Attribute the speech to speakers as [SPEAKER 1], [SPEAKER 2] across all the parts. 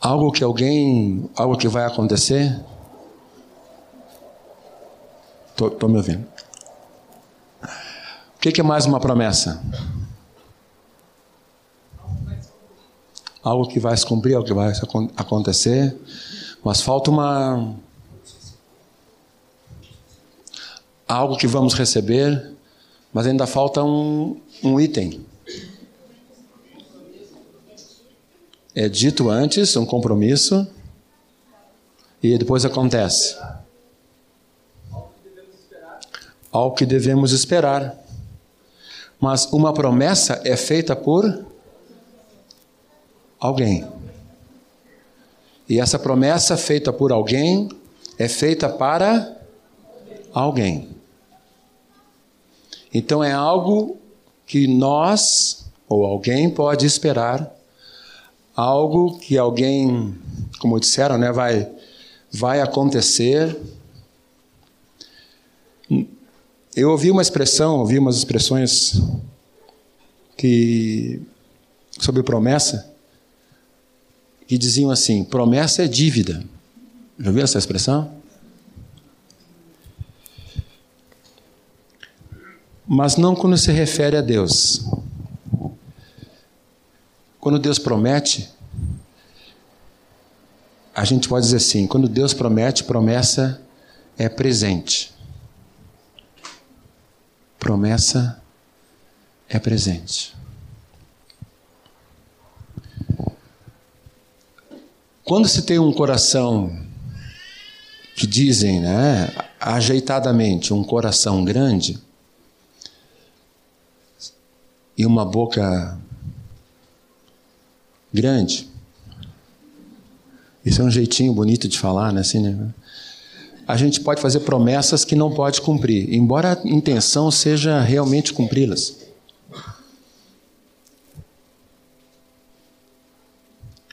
[SPEAKER 1] Algo que alguém, algo que vai acontecer? Tô me ouvindo. O que, que é mais uma promessa? Algo que vai se cumprir, algo que vai acontecer, mas falta uma algo que vamos receber, mas ainda falta um, um item. É dito antes, um compromisso, e depois acontece. Algo que devemos esperar. Mas uma promessa é feita por alguém. E essa promessa feita por alguém é feita para alguém. Então é algo que nós ou alguém pode esperar, algo que alguém, como disseram, né, vai vai acontecer. Eu ouvi uma expressão, ouvi umas expressões que sobre promessa que diziam assim: promessa é dívida. Já ouviu essa expressão? mas não quando se refere a Deus. Quando Deus promete, a gente pode dizer assim: quando Deus promete, promessa é presente. Promessa é presente. Quando se tem um coração que dizem, né, ajeitadamente, um coração grande, e uma boca grande. Isso é um jeitinho bonito de falar, né? Assim, né? A gente pode fazer promessas que não pode cumprir, embora a intenção seja realmente cumpri-las.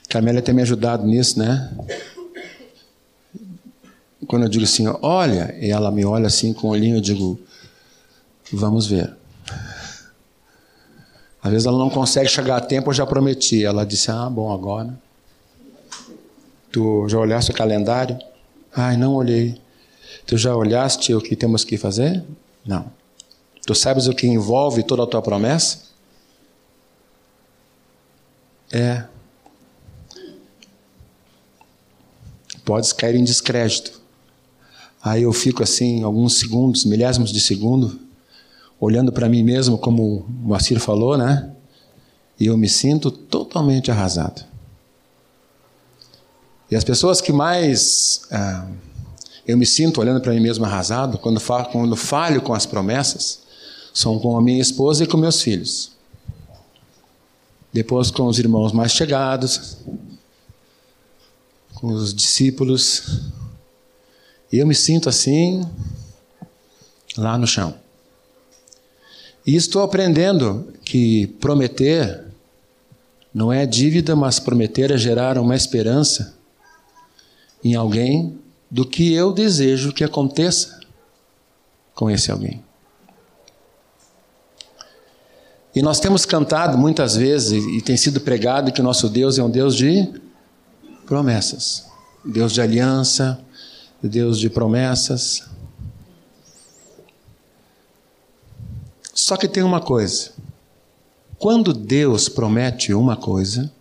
[SPEAKER 1] Carmélia tem me ajudado nisso, né? Quando eu digo assim, olha, ela me olha assim com o olhinho, eu digo, vamos ver. Às vezes ela não consegue chegar a tempo, eu já prometi. Ela disse: Ah, bom, agora. Tu já olhaste o calendário? Ai, não olhei. Tu já olhaste o que temos que fazer? Não. Tu sabes o que envolve toda a tua promessa? É. Podes cair em descrédito. Aí eu fico assim, alguns segundos, milésimos de segundo, olhando para mim mesmo, como o Moacir falou, né? E eu me sinto totalmente arrasado. E as pessoas que mais ah, eu me sinto olhando para mim mesmo arrasado, quando, falo, quando falho com as promessas, são com a minha esposa e com meus filhos. Depois com os irmãos mais chegados, com os discípulos. E eu me sinto assim, lá no chão. E estou aprendendo que prometer não é dívida, mas prometer é gerar uma esperança em alguém do que eu desejo que aconteça com esse alguém. E nós temos cantado muitas vezes e tem sido pregado que o nosso Deus é um Deus de promessas, Deus de aliança, Deus de promessas. Só que tem uma coisa. Quando Deus promete uma coisa,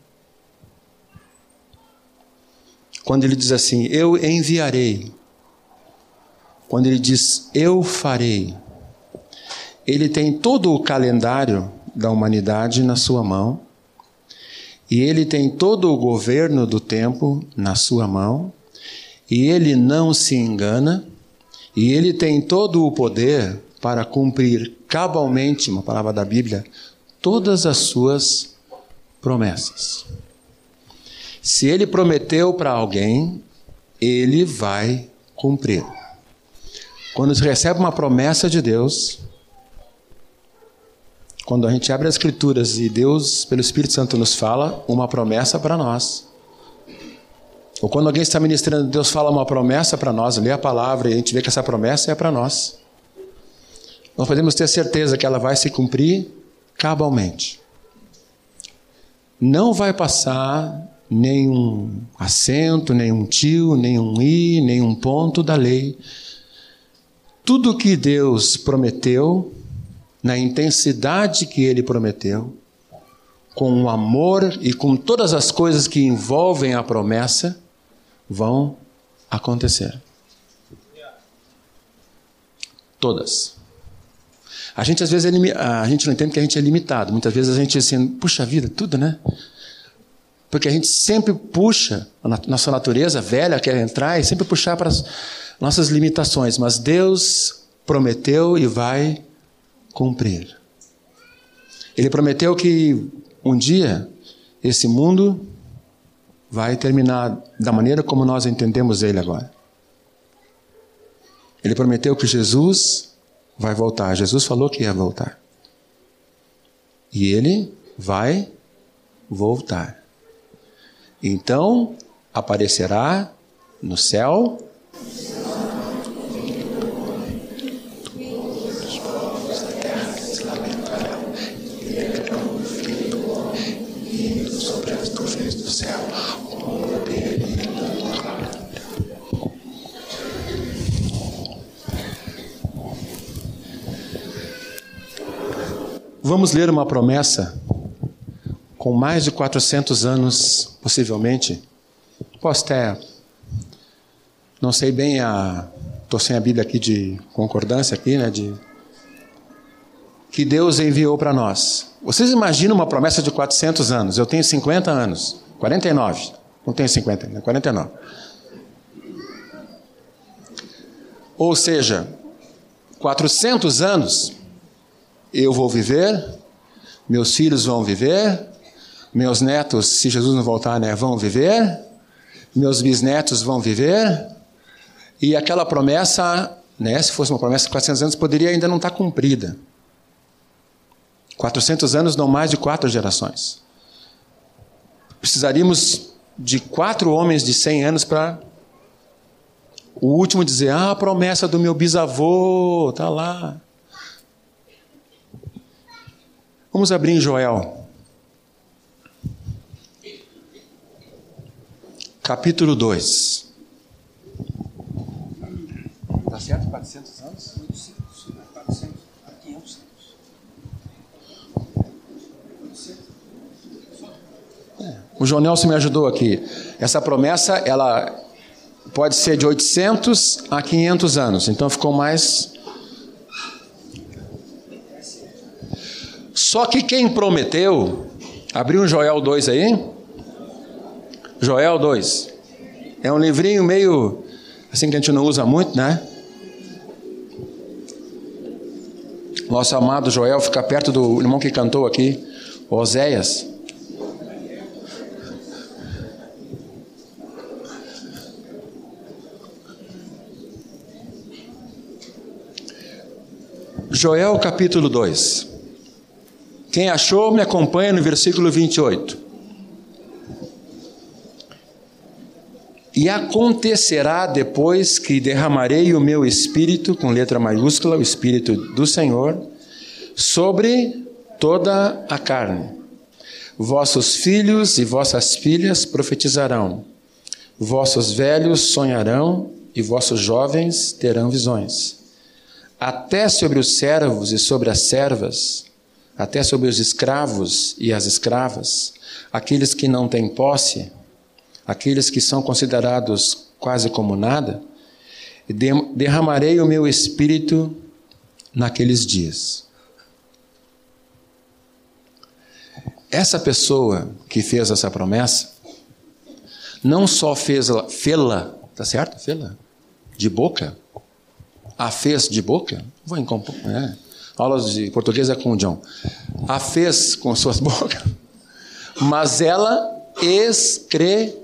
[SPEAKER 1] quando Ele diz assim, eu enviarei, quando Ele diz, eu farei, Ele tem todo o calendário da humanidade na sua mão, e Ele tem todo o governo do tempo na sua mão, e Ele não se engana, e Ele tem todo o poder para cumprir cabalmente, uma palavra da Bíblia, todas as suas promessas. Se ele prometeu para alguém, ele vai cumprir. Quando se recebe uma promessa de Deus, quando a gente abre as Escrituras e Deus, pelo Espírito Santo, nos fala uma promessa para nós, ou quando alguém está ministrando, Deus fala uma promessa para nós, lê a palavra e a gente vê que essa promessa é para nós nós podemos ter certeza que ela vai se cumprir cabalmente. Não vai passar nenhum acento, nenhum tio, nenhum i, nenhum ponto da lei. Tudo que Deus prometeu, na intensidade que Ele prometeu, com o amor e com todas as coisas que envolvem a promessa, vão acontecer. Todas. A gente às vezes é, a gente não entende que a gente é limitado. Muitas vezes a gente assim, puxa vida, tudo, né? Porque a gente sempre puxa, a nossa natureza velha quer entrar e sempre puxar para as nossas limitações, mas Deus prometeu e vai cumprir. Ele prometeu que um dia esse mundo vai terminar da maneira como nós entendemos ele agora. Ele prometeu que Jesus vai voltar. Jesus falou que ia voltar. E ele vai voltar. Então aparecerá no céu Vamos ler uma promessa com mais de 400 anos, possivelmente. Posso até. Não sei bem a. Estou sem a Bíblia aqui de concordância, aqui, né? De, que Deus enviou para nós. Vocês imaginam uma promessa de 400 anos? Eu tenho 50 anos, 49. Não tenho 50, né? 49. Ou seja, 400 anos eu vou viver, meus filhos vão viver, meus netos, se Jesus não voltar, né, vão viver, meus bisnetos vão viver, e aquela promessa, né, se fosse uma promessa de 400 anos, poderia ainda não estar cumprida. 400 anos não mais de quatro gerações. Precisaríamos de quatro homens de 100 anos para o último dizer: Ah, a promessa do meu bisavô, está lá. Vamos abrir em Joel. capítulo 2. Está certo? 400 anos? 400, 500 é. O João Nelson me ajudou aqui. Essa promessa, ela pode ser de 800 a 500 anos. Então ficou mais. Só que quem prometeu, abriu um Joel 2 aí. Joel 2. É um livrinho meio assim que a gente não usa muito, né? Nosso amado Joel fica perto do irmão que cantou aqui, Oséias. Joel capítulo 2. Quem achou, me acompanha no versículo 28. E acontecerá depois que derramarei o meu espírito, com letra maiúscula, o espírito do Senhor, sobre toda a carne. Vossos filhos e vossas filhas profetizarão, vossos velhos sonharão e vossos jovens terão visões. Até sobre os servos e sobre as servas, até sobre os escravos e as escravas, aqueles que não têm posse, aqueles que são considerados quase como nada, derramarei o meu espírito naqueles dias. Essa pessoa que fez essa promessa, não só fez fê-la, tá certo? Fê-la de boca, a fez de boca, vou é, aulas de português é com o John, a fez com suas bocas, mas ela escreveu.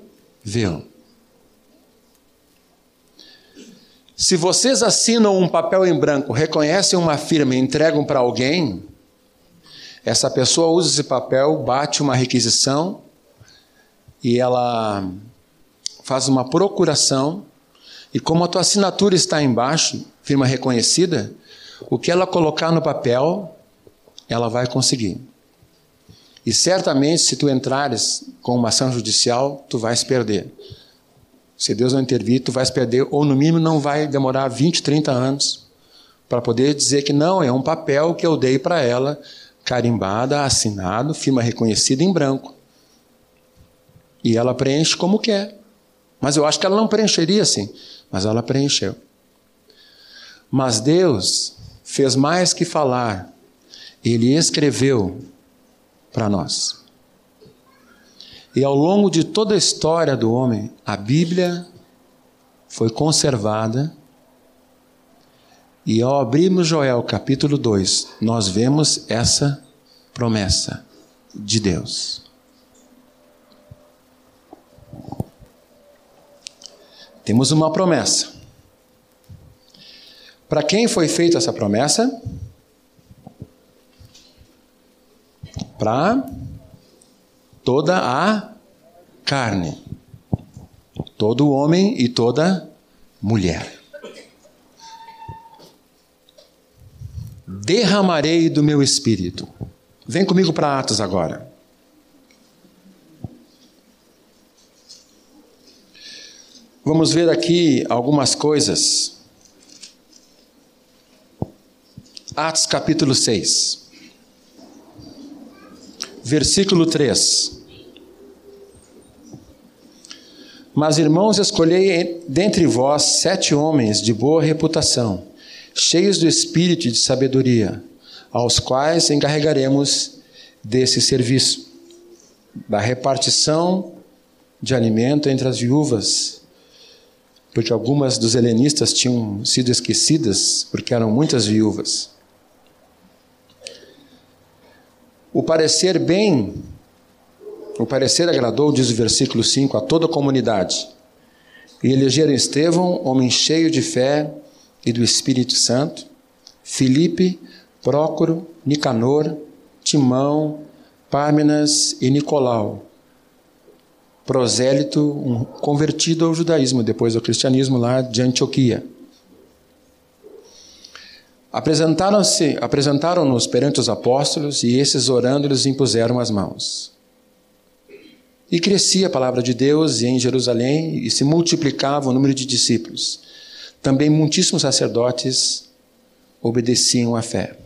[SPEAKER 1] Se vocês assinam um papel em branco, reconhecem uma firma e entregam para alguém, essa pessoa usa esse papel, bate uma requisição e ela faz uma procuração. E como a tua assinatura está embaixo, firma reconhecida, o que ela colocar no papel, ela vai conseguir. E certamente, se tu entrares com uma ação judicial, tu vais perder. Se Deus não intervir, tu vais perder, ou no mínimo não vai demorar 20, 30 anos para poder dizer que não, é um papel que eu dei para ela, carimbada, assinado, firma reconhecida em branco. E ela preenche como quer. Mas eu acho que ela não preencheria assim, mas ela preencheu. Mas Deus fez mais que falar, ele escreveu para nós. E ao longo de toda a história do homem, a Bíblia foi conservada e ao abrirmos Joel capítulo 2, nós vemos essa promessa de Deus. Temos uma promessa. Para quem foi feita essa promessa? Para toda a carne, todo homem e toda mulher. derramarei do meu espírito. Vem comigo para Atos agora. Vamos ver aqui algumas coisas. Atos capítulo 6, versículo 3. Mas, irmãos, escolhei dentre vós sete homens de boa reputação cheios do espírito de sabedoria, aos quais encarregaremos desse serviço, da repartição de alimento entre as viúvas, porque algumas dos helenistas tinham sido esquecidas, porque eram muitas viúvas. O parecer bem, o parecer agradou, diz o versículo 5, a toda a comunidade. E elegeram Estevão, homem cheio de fé e do Espírito Santo, Filipe, Prócoro, Nicanor, Timão, Pármenas e Nicolau, prosélito, um convertido ao judaísmo, depois ao cristianismo lá de Antioquia. Apresentaram-se, apresentaram-nos perante os apóstolos e esses orando lhes impuseram as mãos. E crescia a palavra de Deus em Jerusalém e se multiplicava o número de discípulos. Também muitíssimos sacerdotes obedeciam à fé.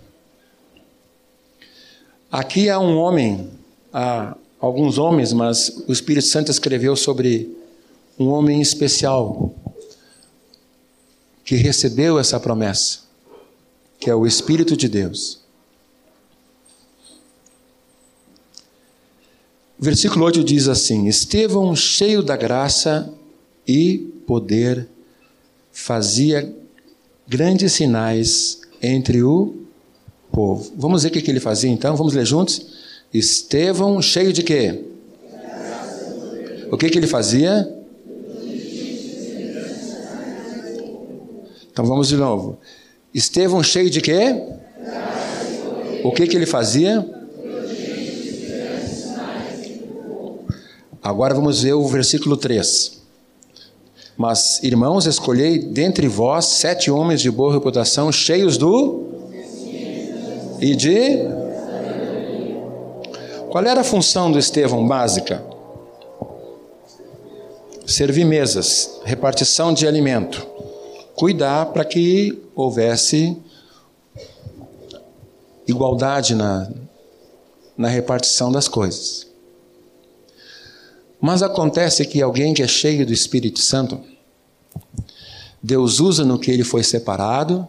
[SPEAKER 1] Aqui há um homem, há alguns homens, mas o Espírito Santo escreveu sobre um homem especial que recebeu essa promessa, que é o Espírito de Deus. Versículo 8 diz assim: Estevão, cheio da graça e poder fazia grandes sinais entre o povo. Vamos ver o que ele fazia então? Vamos ler juntos? Estevão, cheio de quê? O que, que ele fazia? Então vamos de novo. Estevão, cheio de quê? O que, que ele fazia? Agora vamos ver o versículo 3. Mas, irmãos, escolhei dentre vós sete homens de boa reputação, cheios do. E de. Qual era a função do Estevão básica? Servir mesas, repartição de alimento, cuidar para que houvesse igualdade na, na repartição das coisas. Mas acontece que alguém que é cheio do Espírito Santo, Deus usa no que ele foi separado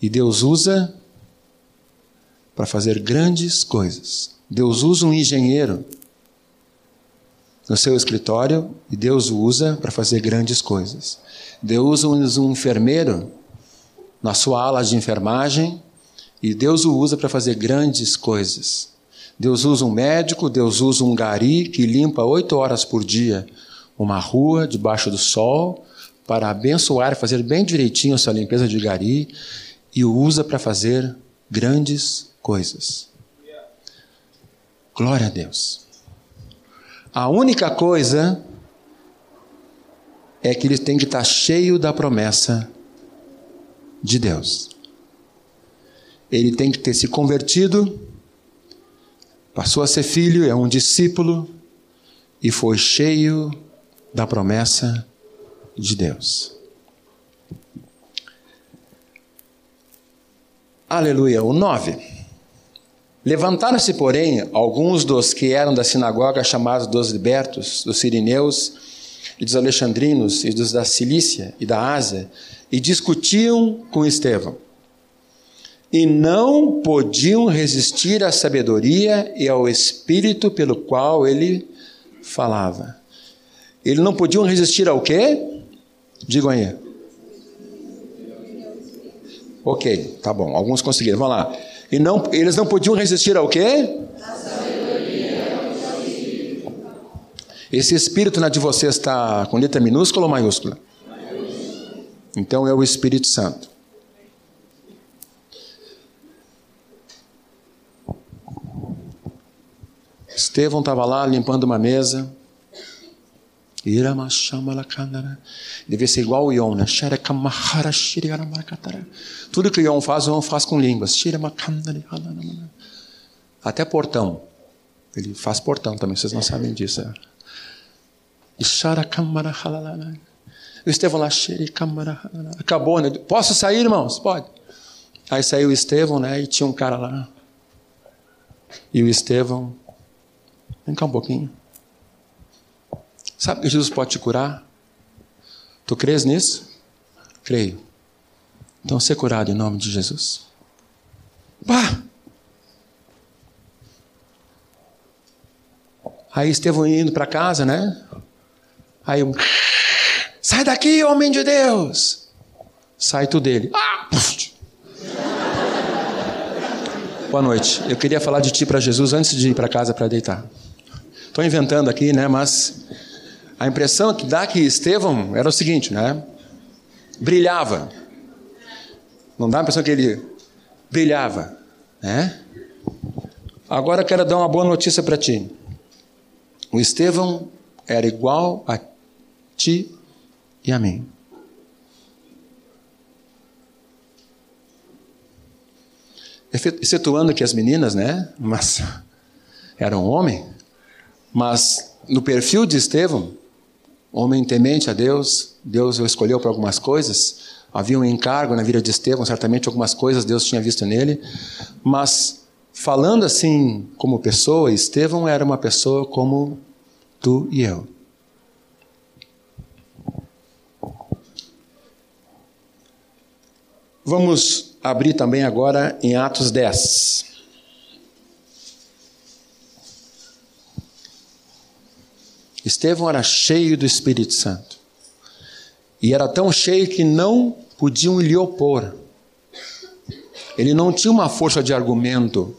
[SPEAKER 1] e Deus usa para fazer grandes coisas. Deus usa um engenheiro no seu escritório e Deus o usa para fazer grandes coisas. Deus usa um enfermeiro na sua ala de enfermagem e Deus o usa para fazer grandes coisas. Deus usa um médico, Deus usa um gari que limpa oito horas por dia uma rua debaixo do sol para abençoar fazer bem direitinho a sua limpeza de gari e o usa para fazer grandes coisas. Glória a Deus. A única coisa é que ele tem que estar cheio da promessa de Deus. Ele tem que ter se convertido passou a ser filho, é um discípulo e foi cheio da promessa de Deus. Aleluia. O 9. Levantaram-se, porém, alguns dos que eram da sinagoga, chamados dos libertos, dos sirineus e dos alexandrinos e dos da Cilícia e da Ásia, e discutiam com Estevão. E não podiam resistir à sabedoria e ao espírito pelo qual ele falava. Eles não podiam resistir ao quê? Digam aí. Ok, tá bom. Alguns conseguiram. Vamos lá. E não, eles não podiam resistir ao quê? Esse espírito na de vocês está com letra minúscula ou maiúscula? Então é o Espírito Santo. Estevão estava lá limpando uma mesa. Devia ser igual o Ion, né? Tudo que o Ion faz, o Ion faz com línguas. Até portão. Ele faz portão também, vocês não sabem disso. É. O Estevão lá, acabou, né? Posso sair, irmãos? Pode. Aí saiu o Estevão, né? E tinha um cara lá. E o Estevão, vem cá um pouquinho. Sabe que Jesus pode te curar? Tu crês nisso? Creio. Então, ser curado em nome de Jesus. Pá! Aí Estevão indo para casa, né? Aí um. Sai daqui, homem de Deus! Sai tudo dele. Ah! Boa noite. Eu queria falar de ti para Jesus antes de ir para casa para deitar. Estou inventando aqui, né? Mas a impressão que dá que Estevão era o seguinte, né? Brilhava. Não dá a impressão que ele brilhava, né? Agora quero dar uma boa notícia para ti. O Estevão era igual a ti e a mim. Excetuando que as meninas, né? Mas eram homem. Mas no perfil de Estevão, homem temente a Deus, Deus o escolheu para algumas coisas. Havia um encargo na vida de Estevão, certamente algumas coisas Deus tinha visto nele, mas falando assim como pessoa, Estevão era uma pessoa como tu e eu. Vamos abrir também agora em Atos 10. Estevão era cheio do Espírito Santo. E era tão cheio que não podiam lhe opor. Ele não tinha uma força de argumento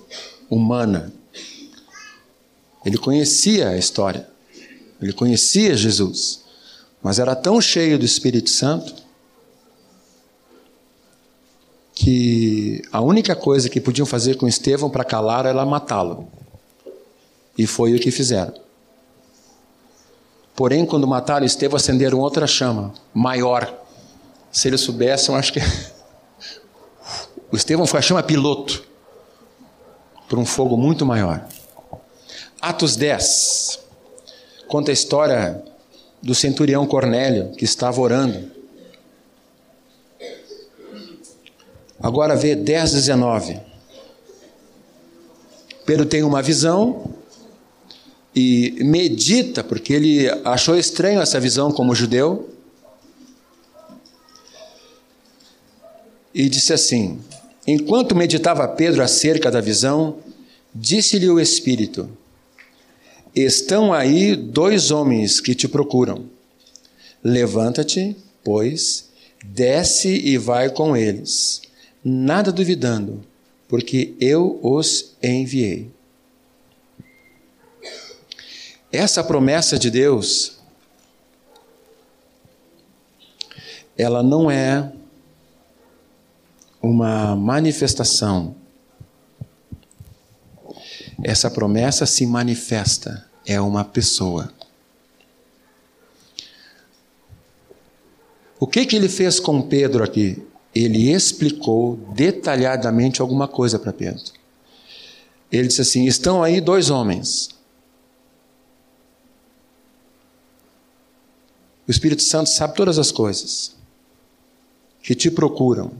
[SPEAKER 1] humana. Ele conhecia a história. Ele conhecia Jesus. Mas era tão cheio do Espírito Santo que a única coisa que podiam fazer com Estevão para calar era matá-lo. E foi o que fizeram. Porém, quando mataram Estevão, acenderam outra chama, maior. Se eles soubessem, acho que. O Estevão foi a chama piloto para um fogo muito maior. Atos 10 conta a história do centurião Cornélio que estava orando. Agora vê 10, 19. Pedro tem uma visão e medita, porque ele achou estranho essa visão como judeu, e disse assim: Enquanto meditava Pedro acerca da visão, disse-lhe o Espírito: Estão aí dois homens que te procuram. Levanta-te, pois, desce e vai com eles, nada duvidando, porque eu os enviei. Essa promessa de Deus, ela não é uma manifestação. Essa promessa se manifesta, é uma pessoa. O que, que ele fez com Pedro aqui? Ele explicou detalhadamente alguma coisa para Pedro. Ele disse assim: Estão aí dois homens. O Espírito Santo sabe todas as coisas que te procuram.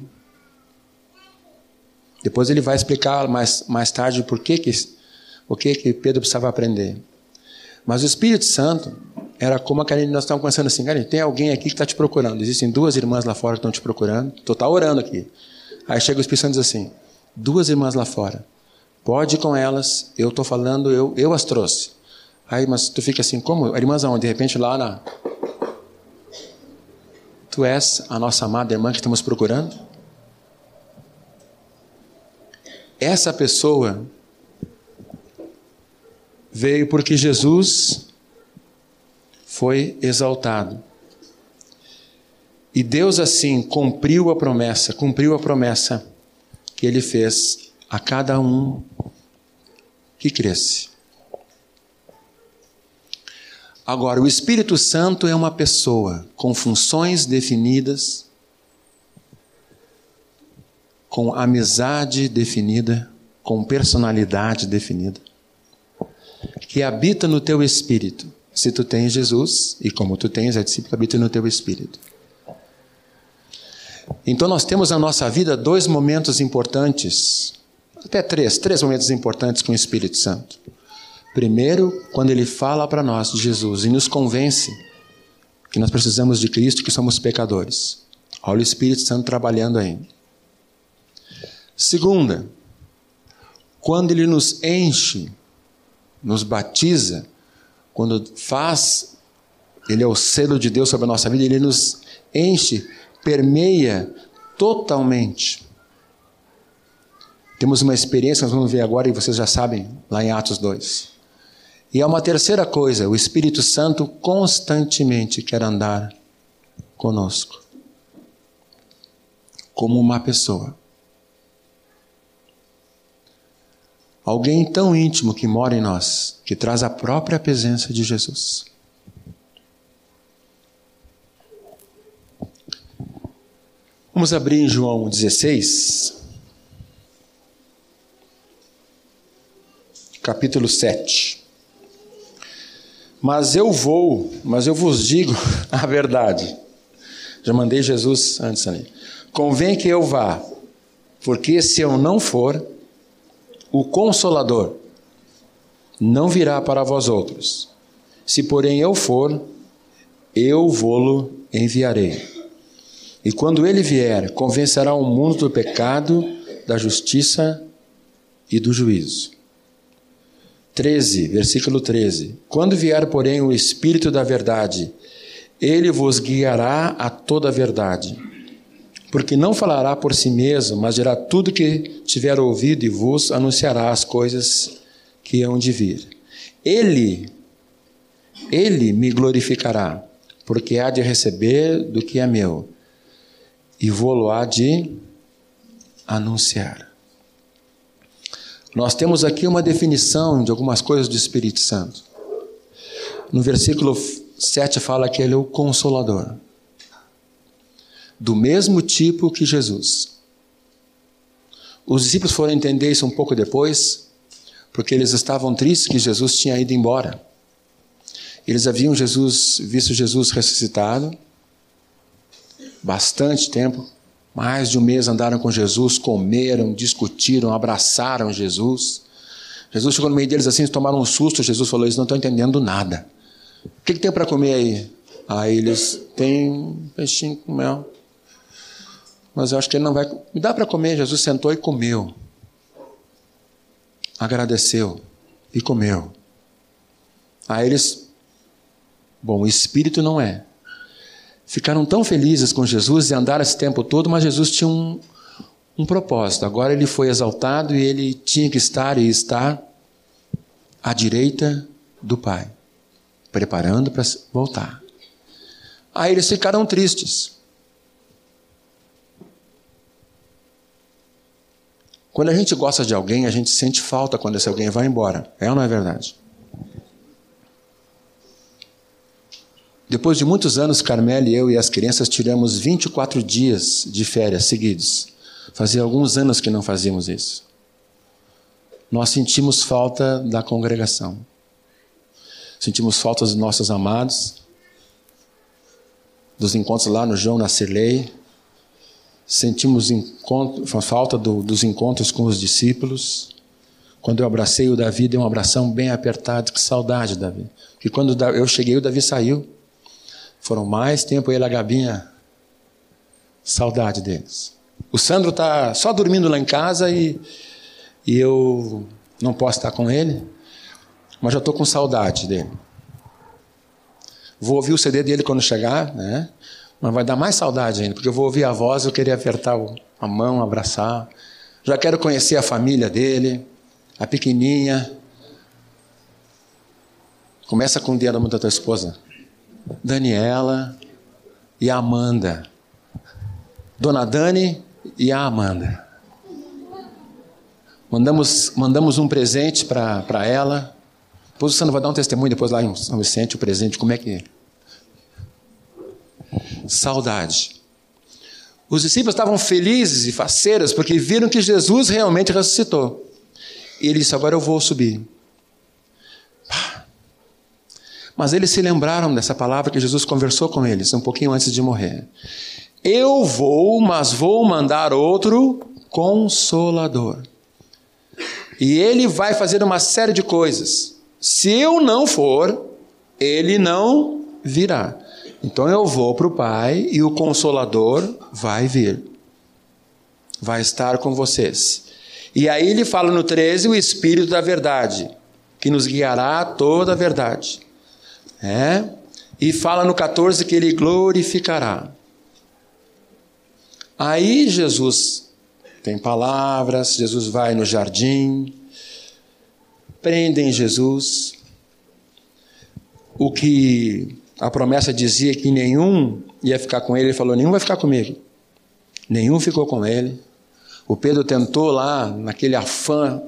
[SPEAKER 1] Depois ele vai explicar mais, mais tarde por que, que, o que, que Pedro precisava aprender. Mas o Espírito Santo era como a Karine, nós estávamos conversando assim, Karine, tem alguém aqui que está te procurando. Existem duas irmãs lá fora que estão te procurando. Tu tá orando aqui. Aí chega o Espírito Santo e diz assim, duas irmãs lá fora. Pode ir com elas, eu estou falando, eu, eu as trouxe. Aí, mas tu fica assim, como? Irmãs aonde? De repente lá na... Tu és a nossa amada irmã que estamos procurando? Essa pessoa veio porque Jesus foi exaltado. E Deus assim cumpriu a promessa, cumpriu a promessa que ele fez a cada um que cresce. Agora, o Espírito Santo é uma pessoa com funções definidas, com amizade definida, com personalidade definida, que habita no teu espírito. Se tu tens Jesus, e como tu tens, é discípulo que habita no teu espírito. Então nós temos na nossa vida dois momentos importantes, até três, três momentos importantes com o Espírito Santo. Primeiro, quando ele fala para nós de Jesus e nos convence que nós precisamos de Cristo, que somos pecadores. Olha o Espírito Santo trabalhando aí. Segunda, quando ele nos enche, nos batiza, quando faz, ele é o selo de Deus sobre a nossa vida, ele nos enche, permeia totalmente. Temos uma experiência, nós vamos ver agora, e vocês já sabem, lá em Atos 2. E há uma terceira coisa: o Espírito Santo constantemente quer andar conosco, como uma pessoa. Alguém tão íntimo que mora em nós, que traz a própria presença de Jesus. Vamos abrir em João 16, capítulo 7. Mas eu vou, mas eu vos digo a verdade. Já mandei Jesus antes ali. Convém que eu vá, porque se eu não for, o Consolador não virá para vós outros. Se, porém, eu for, eu vou-lo enviarei. E quando ele vier, convencerá o mundo do pecado, da justiça e do juízo. 13, versículo 13. Quando vier, porém, o Espírito da Verdade, ele vos guiará a toda a verdade porque não falará por si mesmo, mas dirá tudo que tiver ouvido e vos anunciará as coisas que hão de vir. Ele, ele me glorificará, porque há de receber do que é meu, e vou-lo há de anunciar. Nós temos aqui uma definição de algumas coisas do Espírito Santo. No versículo 7 fala que ele é o consolador do mesmo tipo que Jesus. Os discípulos foram entender isso um pouco depois, porque eles estavam tristes que Jesus tinha ido embora. Eles haviam Jesus, visto Jesus ressuscitado, bastante tempo, mais de um mês andaram com Jesus, comeram, discutiram, abraçaram Jesus. Jesus chegou no meio deles assim, tomaram um susto. Jesus falou: Eles não estão entendendo nada. O que, que tem para comer aí? Aí eles têm peixinho com mel mas eu acho que ele não vai. Me dá para comer. Jesus sentou e comeu. Agradeceu e comeu. Aí eles. Bom, espírito não é. Ficaram tão felizes com Jesus e andaram esse tempo todo, mas Jesus tinha um, um propósito. Agora ele foi exaltado e ele tinha que estar e estar à direita do Pai, preparando para voltar. Aí eles ficaram tristes. Quando a gente gosta de alguém, a gente sente falta quando esse alguém vai embora. É ou não é verdade? Depois de muitos anos, Carmela e eu e as crianças tiramos 24 dias de férias seguidos. Fazia alguns anos que não fazíamos isso. nós sentimos falta da congregação. Sentimos falta dos nossos amados, dos encontros lá no João, na Cirlei. Sentimos encontro, falta do, dos encontros com os discípulos. Quando eu abracei o Davi, dei um abração bem apertado. Que saudade, Davi. Porque quando eu cheguei, o Davi saiu. Foram mais tempo ele e a Gabinha. Saudade deles. O Sandro está só dormindo lá em casa e, e eu não posso estar com ele, mas já estou com saudade dele. Vou ouvir o CD dele quando chegar, né? Mas vai dar mais saudade ainda, porque eu vou ouvir a voz, eu queria apertar a mão, abraçar. Já quero conhecer a família dele, a pequenininha. Começa com o dia da da tua esposa. Daniela e Amanda. Dona Dani e a Amanda. Mandamos, mandamos um presente para ela. Depois você não vai dar um testemunho depois lá em São Vicente, o presente, como é que é? Saudade. Os discípulos estavam felizes e faceiros porque viram que Jesus realmente ressuscitou. E ele disse: Agora eu vou subir. Mas eles se lembraram dessa palavra que Jesus conversou com eles um pouquinho antes de morrer. Eu vou, mas vou mandar outro consolador. E ele vai fazer uma série de coisas. Se eu não for, ele não virá. Então eu vou para o Pai e o Consolador vai vir. Vai estar com vocês. E aí ele fala no 13 o Espírito da Verdade, que nos guiará a toda a verdade. É? E fala no 14 que ele glorificará. Aí Jesus tem palavras, Jesus vai no jardim, prendem Jesus. O que a promessa dizia que nenhum ia ficar com ele, ele falou: nenhum vai ficar comigo. Nenhum ficou com ele. O Pedro tentou lá, naquele afã,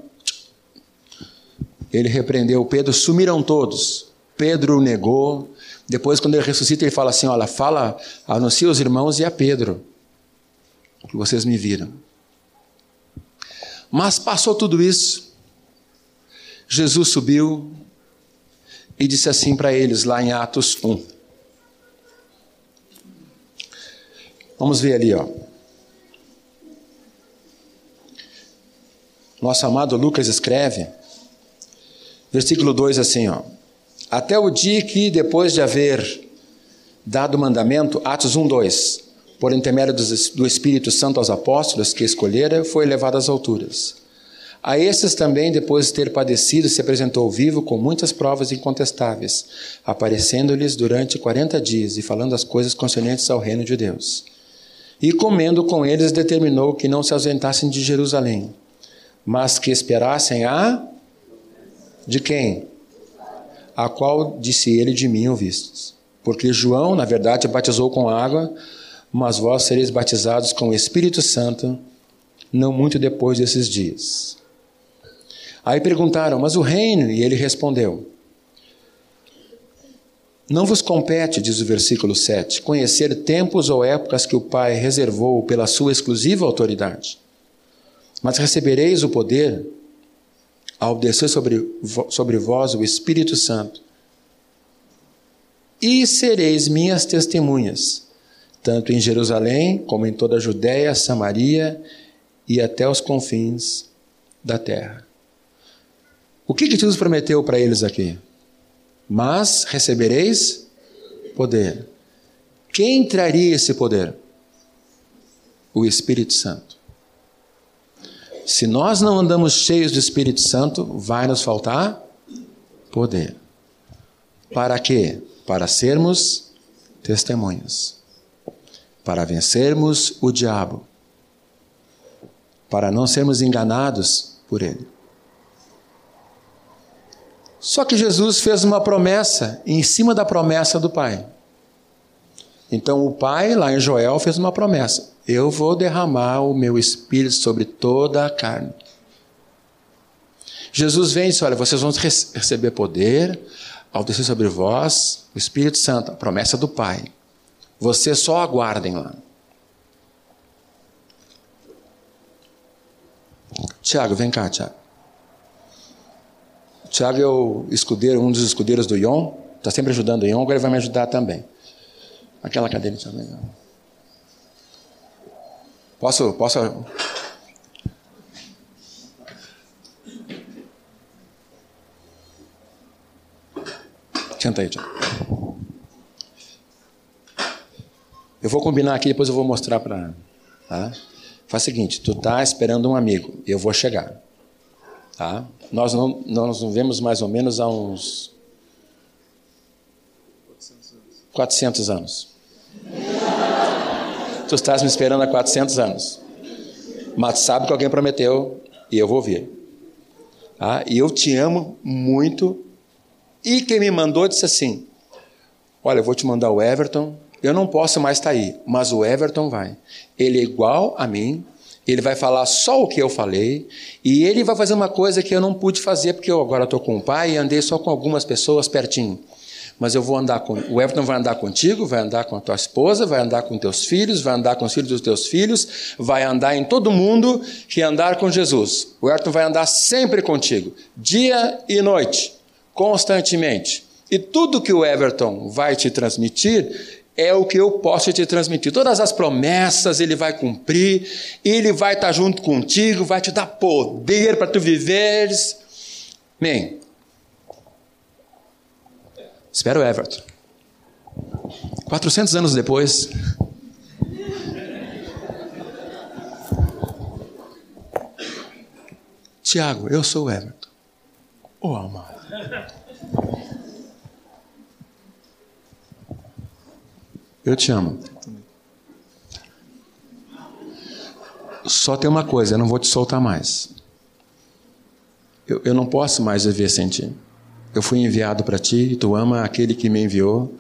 [SPEAKER 1] ele repreendeu o Pedro, sumiram todos. Pedro negou. Depois, quando ele ressuscita, ele fala assim: Olha, fala, anuncia aos irmãos e a Pedro que vocês me viram. Mas passou tudo isso, Jesus subiu e disse assim para eles, lá em Atos 1. Vamos ver ali, ó. Nosso amado Lucas escreve, versículo 2 assim, ó. Até o dia que, depois de haver dado o mandamento, Atos 1, 2, por intermédio do Espírito Santo aos apóstolos que escolhera, foi levado às alturas. A esses também, depois de ter padecido, se apresentou vivo com muitas provas incontestáveis, aparecendo-lhes durante quarenta dias e falando as coisas concernentes ao reino de Deus. E comendo com eles, determinou que não se ausentassem de Jerusalém, mas que esperassem a. de quem? A qual disse ele de mim ouvistes. Porque João, na verdade, batizou com água, mas vós sereis batizados com o Espírito Santo não muito depois desses dias. Aí perguntaram, mas o reino? E ele respondeu: Não vos compete, diz o versículo 7, conhecer tempos ou épocas que o Pai reservou pela sua exclusiva autoridade, mas recebereis o poder ao descer sobre, sobre vós o Espírito Santo, e sereis minhas testemunhas tanto em Jerusalém como em toda a Judéia, Samaria e até os confins da terra. O que, Jesus prometeu para eles aqui? Mas recebereis poder. Quem traria esse poder? O Espírito Santo. Se nós não andamos cheios do Espírito Santo, vai nos faltar poder. Para quê? Para sermos testemunhas para vencermos o diabo, para não sermos enganados por ele. Só que Jesus fez uma promessa em cima da promessa do Pai. Então o Pai, lá em Joel, fez uma promessa: Eu vou derramar o meu espírito sobre toda a carne. Jesus vem e diz: Olha, vocês vão receber poder ao descer sobre vós o Espírito Santo, a promessa do Pai. Vocês só aguardem lá. Tiago, vem cá, Tiago. Tiago é o escudeiro, um dos escudeiros do Ion, está sempre ajudando o Ion, agora ele vai me ajudar também. Aquela cadeira, também. Posso, posso Senta aí, Tiago. Eu vou combinar aqui, depois eu vou mostrar para. Tá? Faz o seguinte: tu tá esperando um amigo, eu vou chegar. Tá? Nós, não, nós nos vemos mais ou menos há uns 400 anos. Tu estás me esperando há 400 anos. Mas sabe que alguém prometeu e eu vou vir. Tá? E eu te amo muito. E quem me mandou disse assim: Olha, eu vou te mandar o Everton. Eu não posso mais estar aí, mas o Everton vai. Ele é igual a mim, ele vai falar só o que eu falei, e ele vai fazer uma coisa que eu não pude fazer, porque eu agora estou com o pai e andei só com algumas pessoas pertinho. Mas eu vou andar com. O Everton vai andar contigo, vai andar com a tua esposa, vai andar com teus filhos, vai andar com os filhos dos teus filhos, vai andar em todo mundo que andar com Jesus. O Everton vai andar sempre contigo, dia e noite, constantemente. E tudo que o Everton vai te transmitir, é o que eu posso te transmitir. Todas as promessas ele vai cumprir, ele vai estar junto contigo, vai te dar poder para tu viveres. Amém. Espero Everton. 400 anos depois. Tiago, eu sou o Everton. Oh, amado. Eu te amo. Só tem uma coisa, eu não vou te soltar mais. Eu, eu não posso mais viver sem ti. Eu fui enviado para ti, e tu ama aquele que me enviou,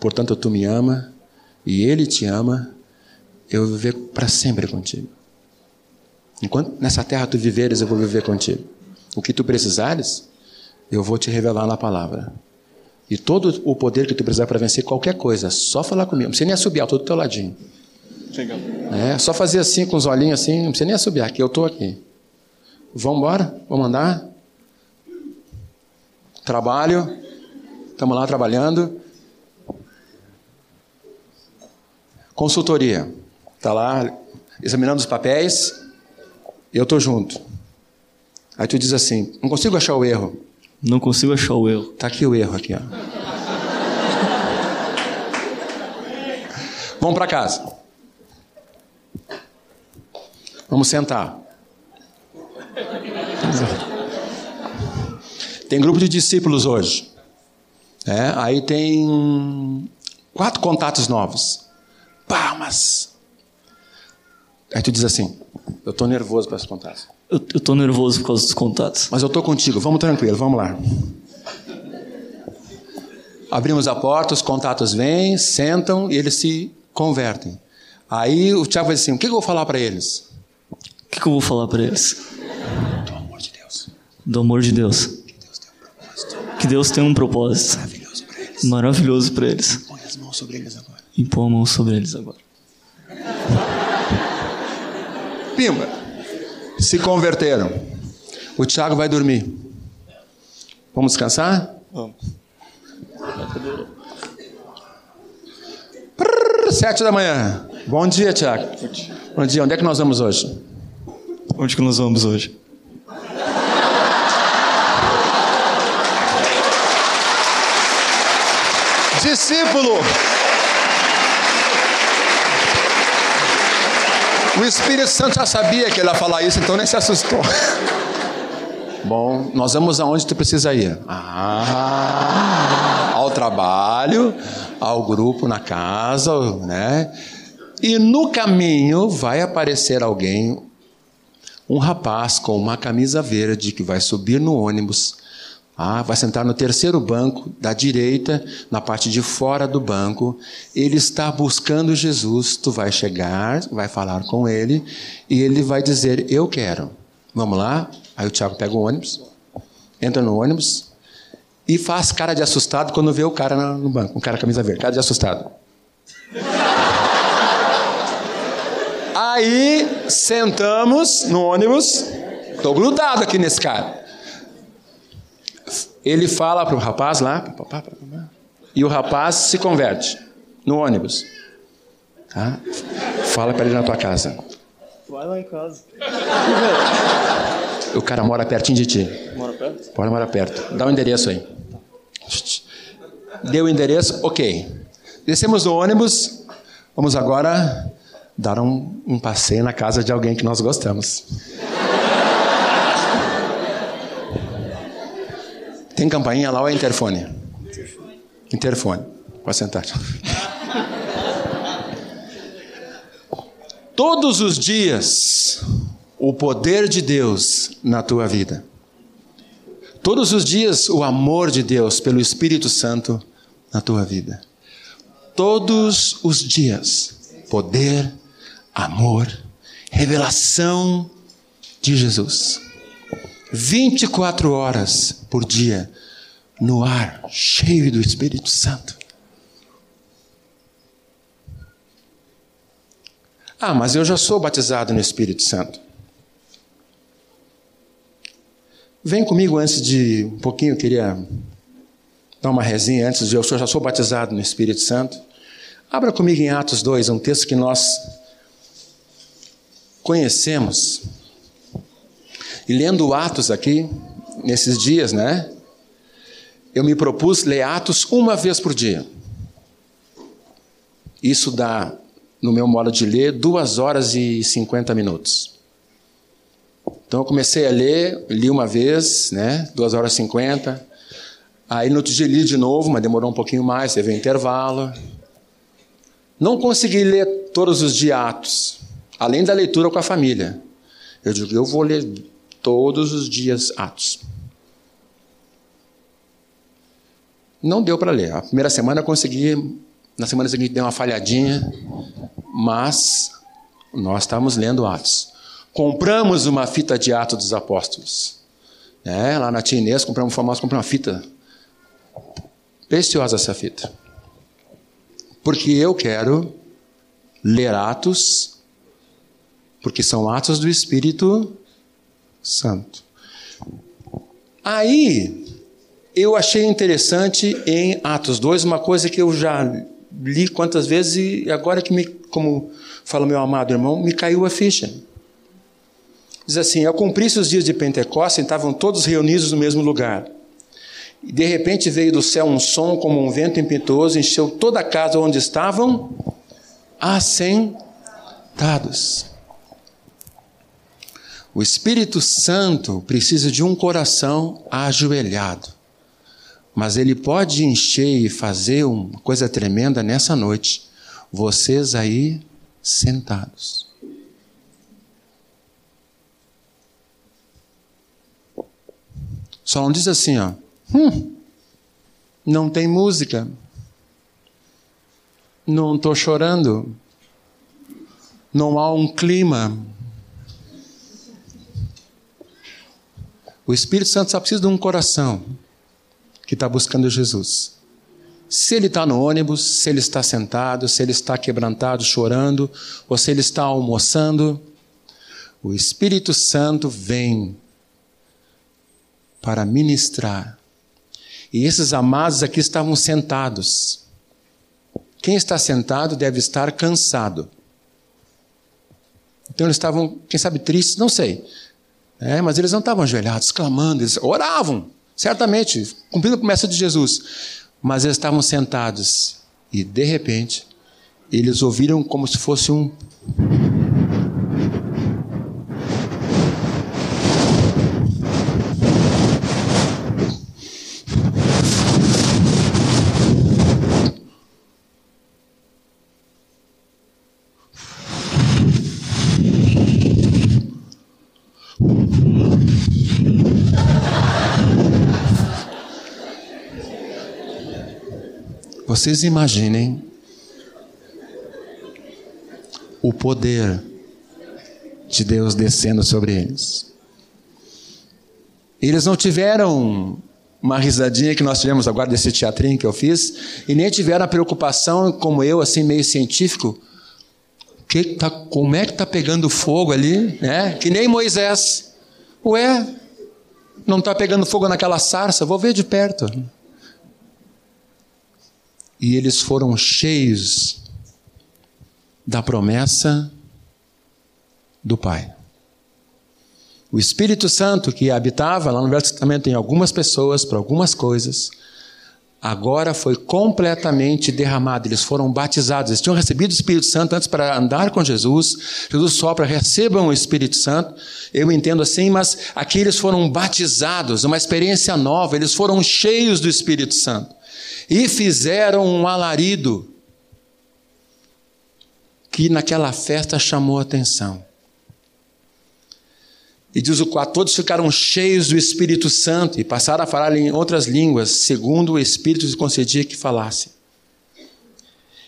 [SPEAKER 1] portanto tu me ama, e ele te ama, eu vou viver para sempre contigo. Enquanto nessa terra tu viveres, eu vou viver contigo. O que tu precisares, eu vou te revelar na palavra. E todo o poder que tu precisar para vencer qualquer coisa, só falar comigo. Não precisa nem assobiar, estou do teu ladinho. Legal. É, só fazer assim com os olhinhos assim, não precisa nem assobiar, que eu estou aqui. Vamos embora? Vamos andar? Trabalho. Estamos lá trabalhando. Consultoria. Está lá examinando os papéis. Eu estou junto. Aí tu diz assim: não consigo achar o erro.
[SPEAKER 2] Não consigo achar o erro.
[SPEAKER 1] Tá aqui o erro aqui, ó. Vamos para casa. Vamos sentar. Tem grupo de discípulos hoje. É, aí tem quatro contatos novos. Pá, mas. Aí tu diz assim: Eu estou nervoso para esses contatos.
[SPEAKER 2] Eu, tô nervoso por causa dos contatos.
[SPEAKER 1] Mas eu tô contigo, vamos tranquilo, vamos lá. Abrimos a porta, os contatos vêm, sentam e eles se convertem. Aí o Tiago vai dizer assim: o que eu vou falar para eles?
[SPEAKER 2] O que, que eu vou falar para eles?
[SPEAKER 1] Do amor de Deus.
[SPEAKER 2] Do amor de Deus. Que Deus tem um propósito.
[SPEAKER 1] Maravilhoso para eles.
[SPEAKER 2] Maravilhoso para eles.
[SPEAKER 1] Põe as mãos sobre eles agora.
[SPEAKER 2] Impõe a mão sobre eles agora.
[SPEAKER 1] Pimba se converteram. O Tiago vai dormir. Vamos descansar? Vamos. sete da manhã. Bom dia, Tiago. Bom dia. Onde é que nós vamos hoje?
[SPEAKER 2] Onde que nós vamos hoje?
[SPEAKER 1] Discípulo. O Espírito Santo já sabia que ele ia falar isso, então nem se assustou. Bom, nós vamos aonde tu precisa ir. Ah, ao trabalho, ao grupo na casa, né? E no caminho vai aparecer alguém, um rapaz com uma camisa verde que vai subir no ônibus ah, vai sentar no terceiro banco, da direita, na parte de fora do banco. Ele está buscando Jesus. Tu vai chegar, vai falar com ele e ele vai dizer: Eu quero. Vamos lá? Aí o Tiago pega o ônibus, entra no ônibus e faz cara de assustado quando vê o cara no banco, um cara camisa verde, cara de assustado. Aí sentamos no ônibus, estou grudado aqui nesse cara ele fala para o rapaz lá, e o rapaz se converte no ônibus. Tá? Fala para ele na tua casa.
[SPEAKER 2] Vai lá em casa.
[SPEAKER 1] O cara mora pertinho de ti.
[SPEAKER 2] Mora perto?
[SPEAKER 1] Pode morar perto. Dá o um endereço aí. Deu o endereço, ok. Descemos do ônibus. Vamos agora dar um, um passeio na casa de alguém que nós gostamos. Tem campainha lá ou é interfone? Interfone. Pode sentar. Todos os dias, o poder de Deus na tua vida. Todos os dias, o amor de Deus pelo Espírito Santo na tua vida. Todos os dias, poder, amor, revelação de Jesus. 24 horas por dia, no ar, cheio do Espírito Santo. Ah, mas eu já sou batizado no Espírito Santo. Vem comigo antes de um pouquinho, eu queria dar uma resinha antes de eu já sou batizado no Espírito Santo. Abra comigo em Atos 2, um texto que nós conhecemos. E lendo Atos aqui, nesses dias, né? Eu me propus ler Atos uma vez por dia. Isso dá no meu modo de ler, duas horas e cinquenta minutos. Então eu comecei a ler, li uma vez, né, duas horas e cinquenta. Aí no outro dia li de novo, mas demorou um pouquinho mais, teve um intervalo. Não consegui ler todos os dias Atos, além da leitura com a família. Eu digo, eu vou ler todos os dias Atos. Não deu para ler. A primeira semana eu consegui, na semana seguinte deu uma falhadinha mas nós estamos lendo Atos. Compramos uma fita de Atos dos Apóstolos. É, lá na Tia Inês, compramos, famoso, compramos uma fita. Preciosa essa fita. Porque eu quero ler Atos, porque são Atos do Espírito Santo. Aí, eu achei interessante em Atos 2 uma coisa que eu já li quantas vezes e agora que me, como fala meu amado irmão, me caiu a ficha. Diz assim: ao cumprir-se os dias de Pentecostes, estavam todos reunidos no mesmo lugar. E de repente veio do céu um som como um vento impetuoso, encheu toda a casa onde estavam assentados. O Espírito Santo precisa de um coração ajoelhado. Mas ele pode encher e fazer uma coisa tremenda nessa noite. Vocês aí sentados. Só não diz assim, ó. Hum, não tem música. Não estou chorando. Não há um clima. O Espírito Santo só precisa de um coração que está buscando Jesus. Se ele está no ônibus, se ele está sentado, se ele está quebrantado, chorando, ou se ele está almoçando, o Espírito Santo vem para ministrar. E esses amados aqui estavam sentados. Quem está sentado deve estar cansado. Então eles estavam, quem sabe, tristes, não sei. É, mas eles não estavam ajoelhados, clamando, eles oravam. Certamente, cumprindo a promessa de Jesus. Mas eles estavam sentados e, de repente, eles ouviram como se fosse um. Vocês imaginem o poder de Deus descendo sobre eles. Eles não tiveram uma risadinha que nós tivemos agora desse teatrinho que eu fiz, e nem tiveram a preocupação, como eu, assim, meio científico, que tá, como é que está pegando fogo ali, né? Que nem Moisés. Ué, Não está pegando fogo naquela sarça? Vou ver de perto. E eles foram cheios da promessa do Pai. O Espírito Santo que habitava lá no Velho Testamento em algumas pessoas, para algumas coisas, agora foi completamente derramado. Eles foram batizados. Eles tinham recebido o Espírito Santo antes para andar com Jesus. Jesus sopra, recebam o Espírito Santo. Eu entendo assim, mas aqui eles foram batizados, uma experiência nova. Eles foram cheios do Espírito Santo e fizeram um alarido que naquela festa chamou a atenção. E diz o 4: todos ficaram cheios do Espírito Santo e passaram a falar em outras línguas, segundo o Espírito lhes concedia que falassem.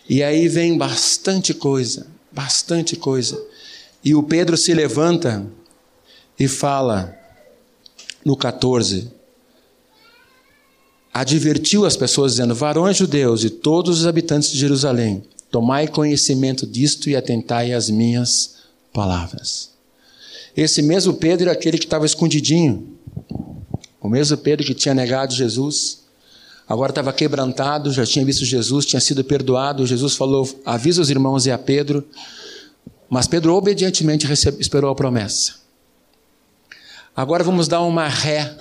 [SPEAKER 1] E aí vem bastante coisa, bastante coisa. E o Pedro se levanta e fala no 14: advertiu as pessoas, dizendo: Varões judeus e todos os habitantes de Jerusalém, tomai conhecimento disto e atentai às minhas palavras. Esse mesmo Pedro é aquele que estava escondidinho. O mesmo Pedro que tinha negado Jesus. Agora estava quebrantado, já tinha visto Jesus, tinha sido perdoado. Jesus falou: avisa os irmãos e a Pedro. Mas Pedro obedientemente esperou a promessa. Agora vamos dar uma ré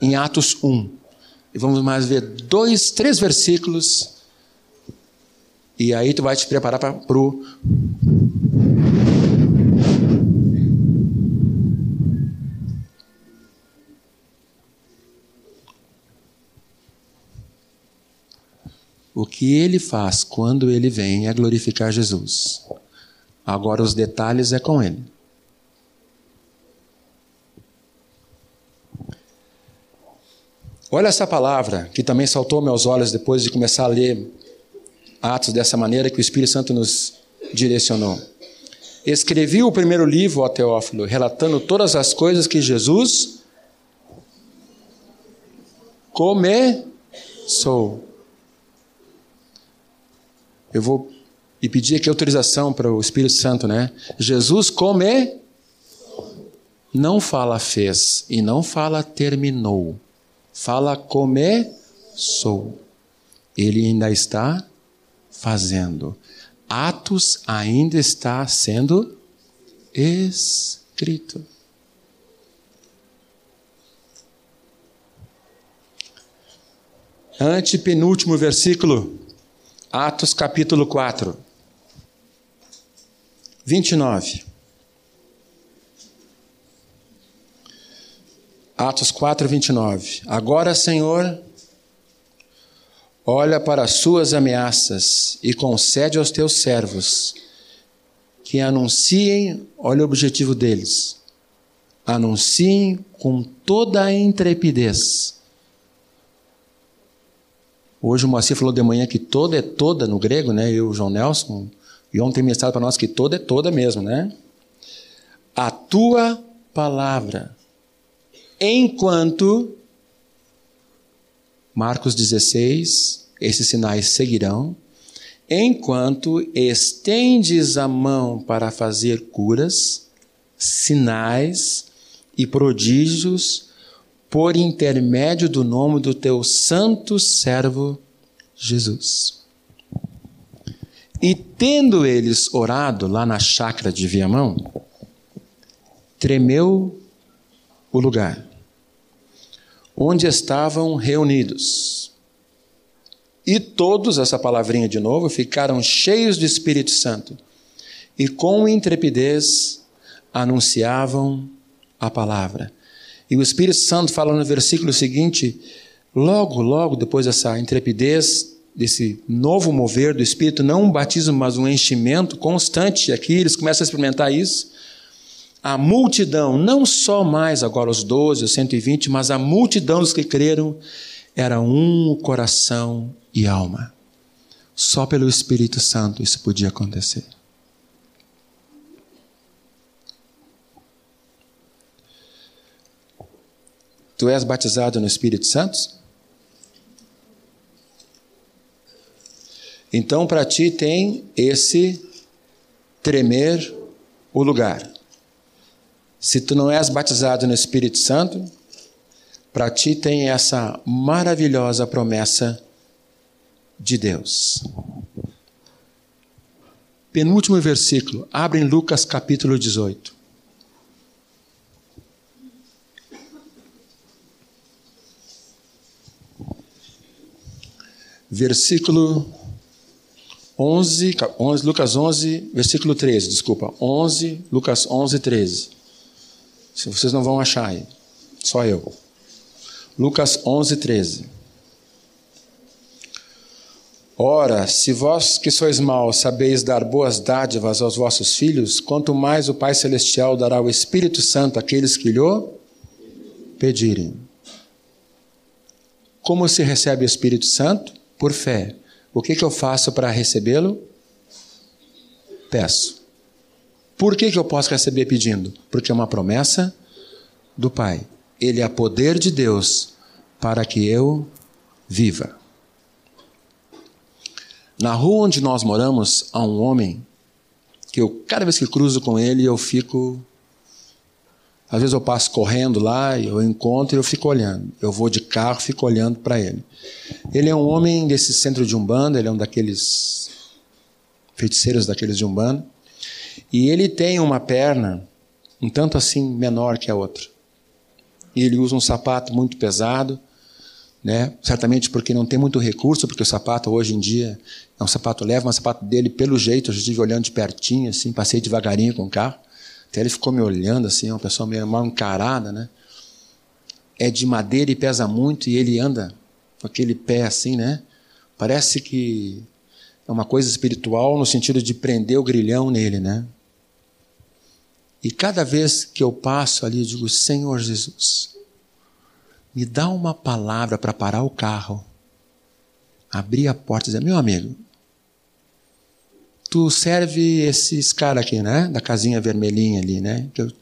[SPEAKER 1] em Atos 1. E vamos mais ver dois, três versículos. E aí tu vai te preparar para o O que ele faz quando ele vem é glorificar Jesus. Agora, os detalhes é com ele. Olha essa palavra que também saltou meus olhos depois de começar a ler Atos dessa maneira que o Espírito Santo nos direcionou. Escrevi o primeiro livro, ó Teófilo, relatando todas as coisas que Jesus começou eu vou e pedir aqui autorização para o Espírito Santo, né? Jesus come, não fala fez e não fala terminou, fala começou. Ele ainda está fazendo. Atos ainda está sendo escrito. Antepenúltimo versículo. Atos capítulo 4, 29. Atos 4, 29. Agora, Senhor, olha para as suas ameaças e concede aos teus servos que anunciem, olha o objetivo deles, anunciem com toda a intrepidez Hoje o Moacir falou de manhã que toda é toda no grego, né? Eu, o João Nelson, e ontem mostrado para nós que toda é toda mesmo, né? A tua palavra, enquanto Marcos 16, esses sinais seguirão, enquanto estendes a mão para fazer curas, sinais e prodígios por intermédio do nome do teu santo servo Jesus. E tendo eles orado lá na chácara de Viamão, tremeu o lugar onde estavam reunidos. E todos, essa palavrinha de novo, ficaram cheios do Espírito Santo e com intrepidez anunciavam a palavra. E o Espírito Santo fala no versículo seguinte, logo, logo depois dessa intrepidez, desse novo mover do Espírito, não um batismo, mas um enchimento constante, aqui eles começam a experimentar isso. A multidão, não só mais agora os 12, os 120, mas a multidão dos que creram, era um coração e alma. Só pelo Espírito Santo isso podia acontecer. Tu és batizado no Espírito Santo? Então, para ti tem esse tremer o lugar. Se tu não és batizado no Espírito Santo, para ti tem essa maravilhosa promessa de Deus. Penúltimo versículo, abre em Lucas capítulo 18. Versículo 11, 11, Lucas 11, versículo 13, desculpa. 11, Lucas 11, 13. Se vocês não vão achar aí, só eu. Lucas 11, 13. Ora, se vós que sois maus sabeis dar boas dádivas aos vossos filhos, quanto mais o Pai Celestial dará o Espírito Santo àqueles que lhe pedirem. Como se recebe o Espírito Santo? Por fé. O que, que eu faço para recebê-lo? Peço. Por que, que eu posso receber pedindo? Porque é uma promessa do Pai. Ele é poder de Deus para que eu viva. Na rua onde nós moramos, há um homem que eu, cada vez que cruzo com ele, eu fico. Às vezes eu passo correndo lá, eu encontro e eu fico olhando. Eu vou de carro, fico olhando para ele. Ele é um homem desse centro de Umbanda, ele é um daqueles feiticeiros daqueles de Umbanda. E ele tem uma perna um tanto assim menor que a outra. E ele usa um sapato muito pesado né? Certamente porque não tem muito recurso, porque o sapato hoje em dia é um sapato leve, mas o sapato dele, pelo jeito, eu estive olhando de pertinho, assim, passei devagarinho com o carro, até ele ficou me olhando, assim, uma pessoa meio mal encarada, né? É de madeira e pesa muito, e ele anda com aquele pé assim, né? Parece que é uma coisa espiritual no sentido de prender o grilhão nele, né? E cada vez que eu passo ali, eu digo, Senhor Jesus, me dá uma palavra para parar o carro, abrir a porta e dizer: Meu amigo, tu serve esses caras aqui, né? Da casinha vermelhinha ali, né? Que eu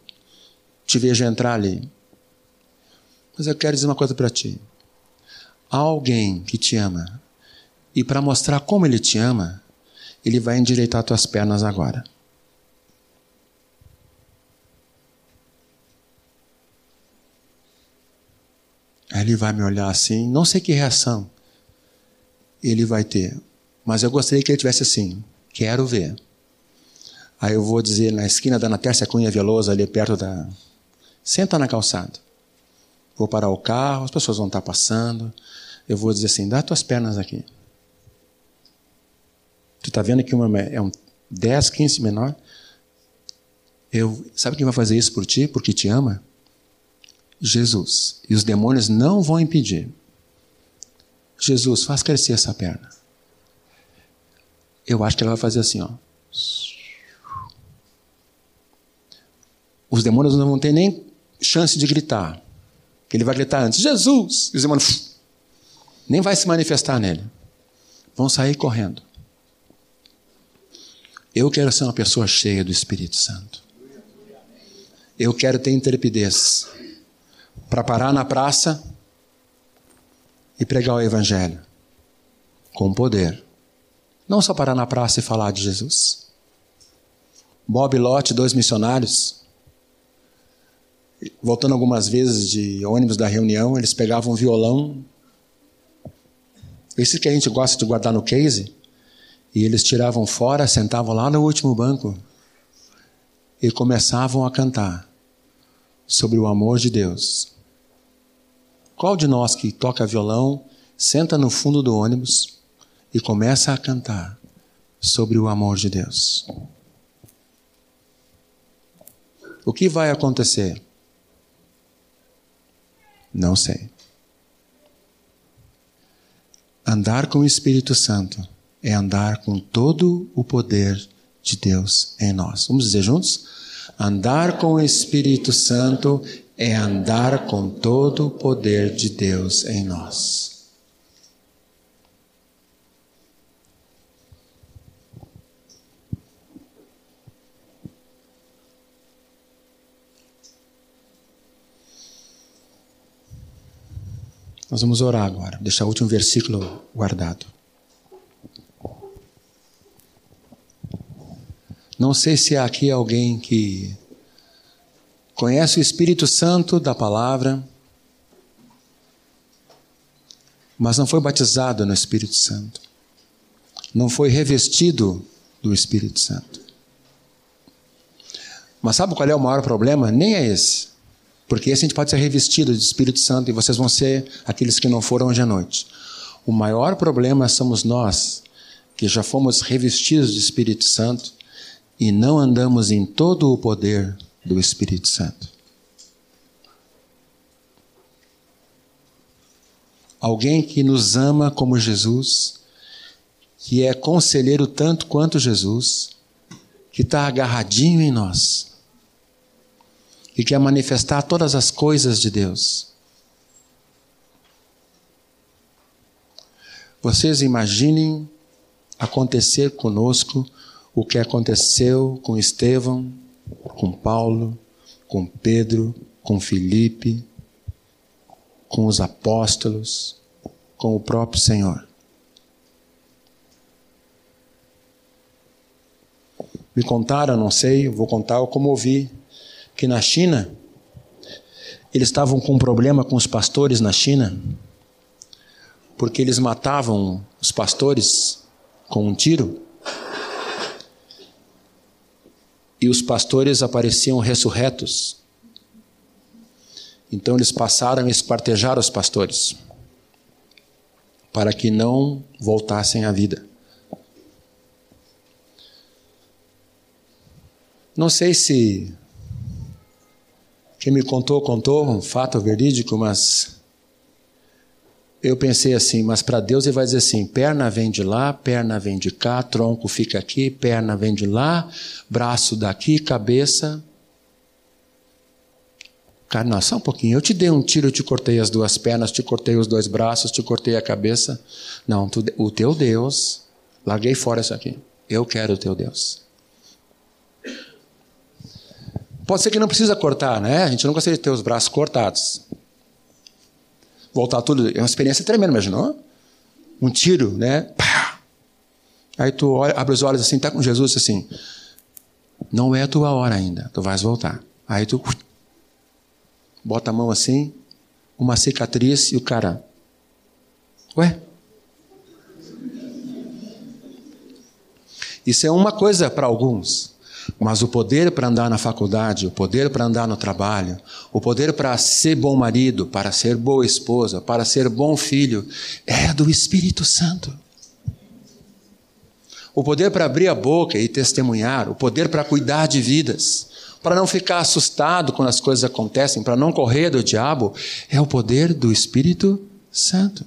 [SPEAKER 1] te vejo entrar ali. Mas eu quero dizer uma coisa para ti. Alguém que te ama. E para mostrar como ele te ama, ele vai endireitar tuas pernas agora. Aí ele vai me olhar assim, não sei que reação ele vai ter, mas eu gostaria que ele tivesse assim: quero ver. Aí eu vou dizer na esquina da Natércia Cunha Veloso, ali perto da. Senta na calçada. Vou parar o carro, as pessoas vão estar passando. Eu vou dizer assim: dá tuas pernas aqui. Tu está vendo que uma é um 10, 15 menor? Eu, sabe quem vai fazer isso por ti? Porque te ama? Jesus. E os demônios não vão impedir. Jesus, faz crescer essa perna. Eu acho que ela vai fazer assim, ó. Os demônios não vão ter nem chance de gritar. Que ele vai gritar antes, Jesus! E os demônios nem vai se manifestar nele. Vão sair correndo. Eu quero ser uma pessoa cheia do Espírito Santo. Eu quero ter intrepidez para parar na praça e pregar o Evangelho com poder. Não só parar na praça e falar de Jesus. Bob Lott, dois missionários, voltando algumas vezes de ônibus da reunião, eles pegavam um violão, esse que a gente gosta de guardar no case, e eles tiravam fora, sentavam lá no último banco e começavam a cantar sobre o amor de Deus qual de nós que toca violão, senta no fundo do ônibus e começa a cantar sobre o amor de Deus? O que vai acontecer? Não sei. Andar com o Espírito Santo é andar com todo o poder de Deus em nós. Vamos dizer juntos? Andar com o Espírito Santo é andar com todo o poder de Deus em nós. Nós vamos orar agora, deixar o último versículo guardado. Não sei se há aqui alguém que conhece o Espírito Santo da palavra, mas não foi batizado no Espírito Santo. Não foi revestido do Espírito Santo. Mas sabe qual é o maior problema? Nem é esse. Porque esse a gente pode ser revestido do Espírito Santo e vocês vão ser aqueles que não foram hoje à noite. O maior problema somos nós, que já fomos revestidos do Espírito Santo e não andamos em todo o poder do Espírito Santo. Alguém que nos ama como Jesus, que é conselheiro tanto quanto Jesus, que está agarradinho em nós e quer manifestar todas as coisas de Deus. Vocês imaginem acontecer conosco o que aconteceu com Estevão, com Paulo, com Pedro, com Felipe, com os apóstolos, com o próprio Senhor. Me contaram, não sei, vou contar como ouvi, que na China eles estavam com um problema com os pastores na China, porque eles matavam os pastores com um tiro. E os pastores apareciam ressurretos. Então eles passaram a esquartejar os pastores, para que não voltassem à vida. Não sei se quem me contou, contou, um fato verídico, mas eu pensei assim, mas para Deus ele vai dizer assim: perna vem de lá, perna vem de cá, tronco fica aqui, perna vem de lá, braço daqui, cabeça. Cara, não, só um pouquinho. Eu te dei um tiro, eu te cortei as duas pernas, te cortei os dois braços, te cortei a cabeça. Não, tu, o teu Deus, larguei fora isso aqui. Eu quero o teu Deus. Pode ser que não precisa cortar, né? A gente não gostaria de ter os braços cortados voltar tudo. É uma experiência tremenda, imaginou? Um tiro, né? Pá! Aí tu olha, abre os olhos assim, tá com Jesus assim. Não é a tua hora ainda, tu vais voltar. Aí tu bota a mão assim, uma cicatriz e o cara. Ué? Isso é uma coisa para alguns. Mas o poder para andar na faculdade, o poder para andar no trabalho, o poder para ser bom marido, para ser boa esposa, para ser bom filho, é do Espírito Santo. O poder para abrir a boca e testemunhar, o poder para cuidar de vidas, para não ficar assustado quando as coisas acontecem, para não correr do diabo, é o poder do Espírito Santo.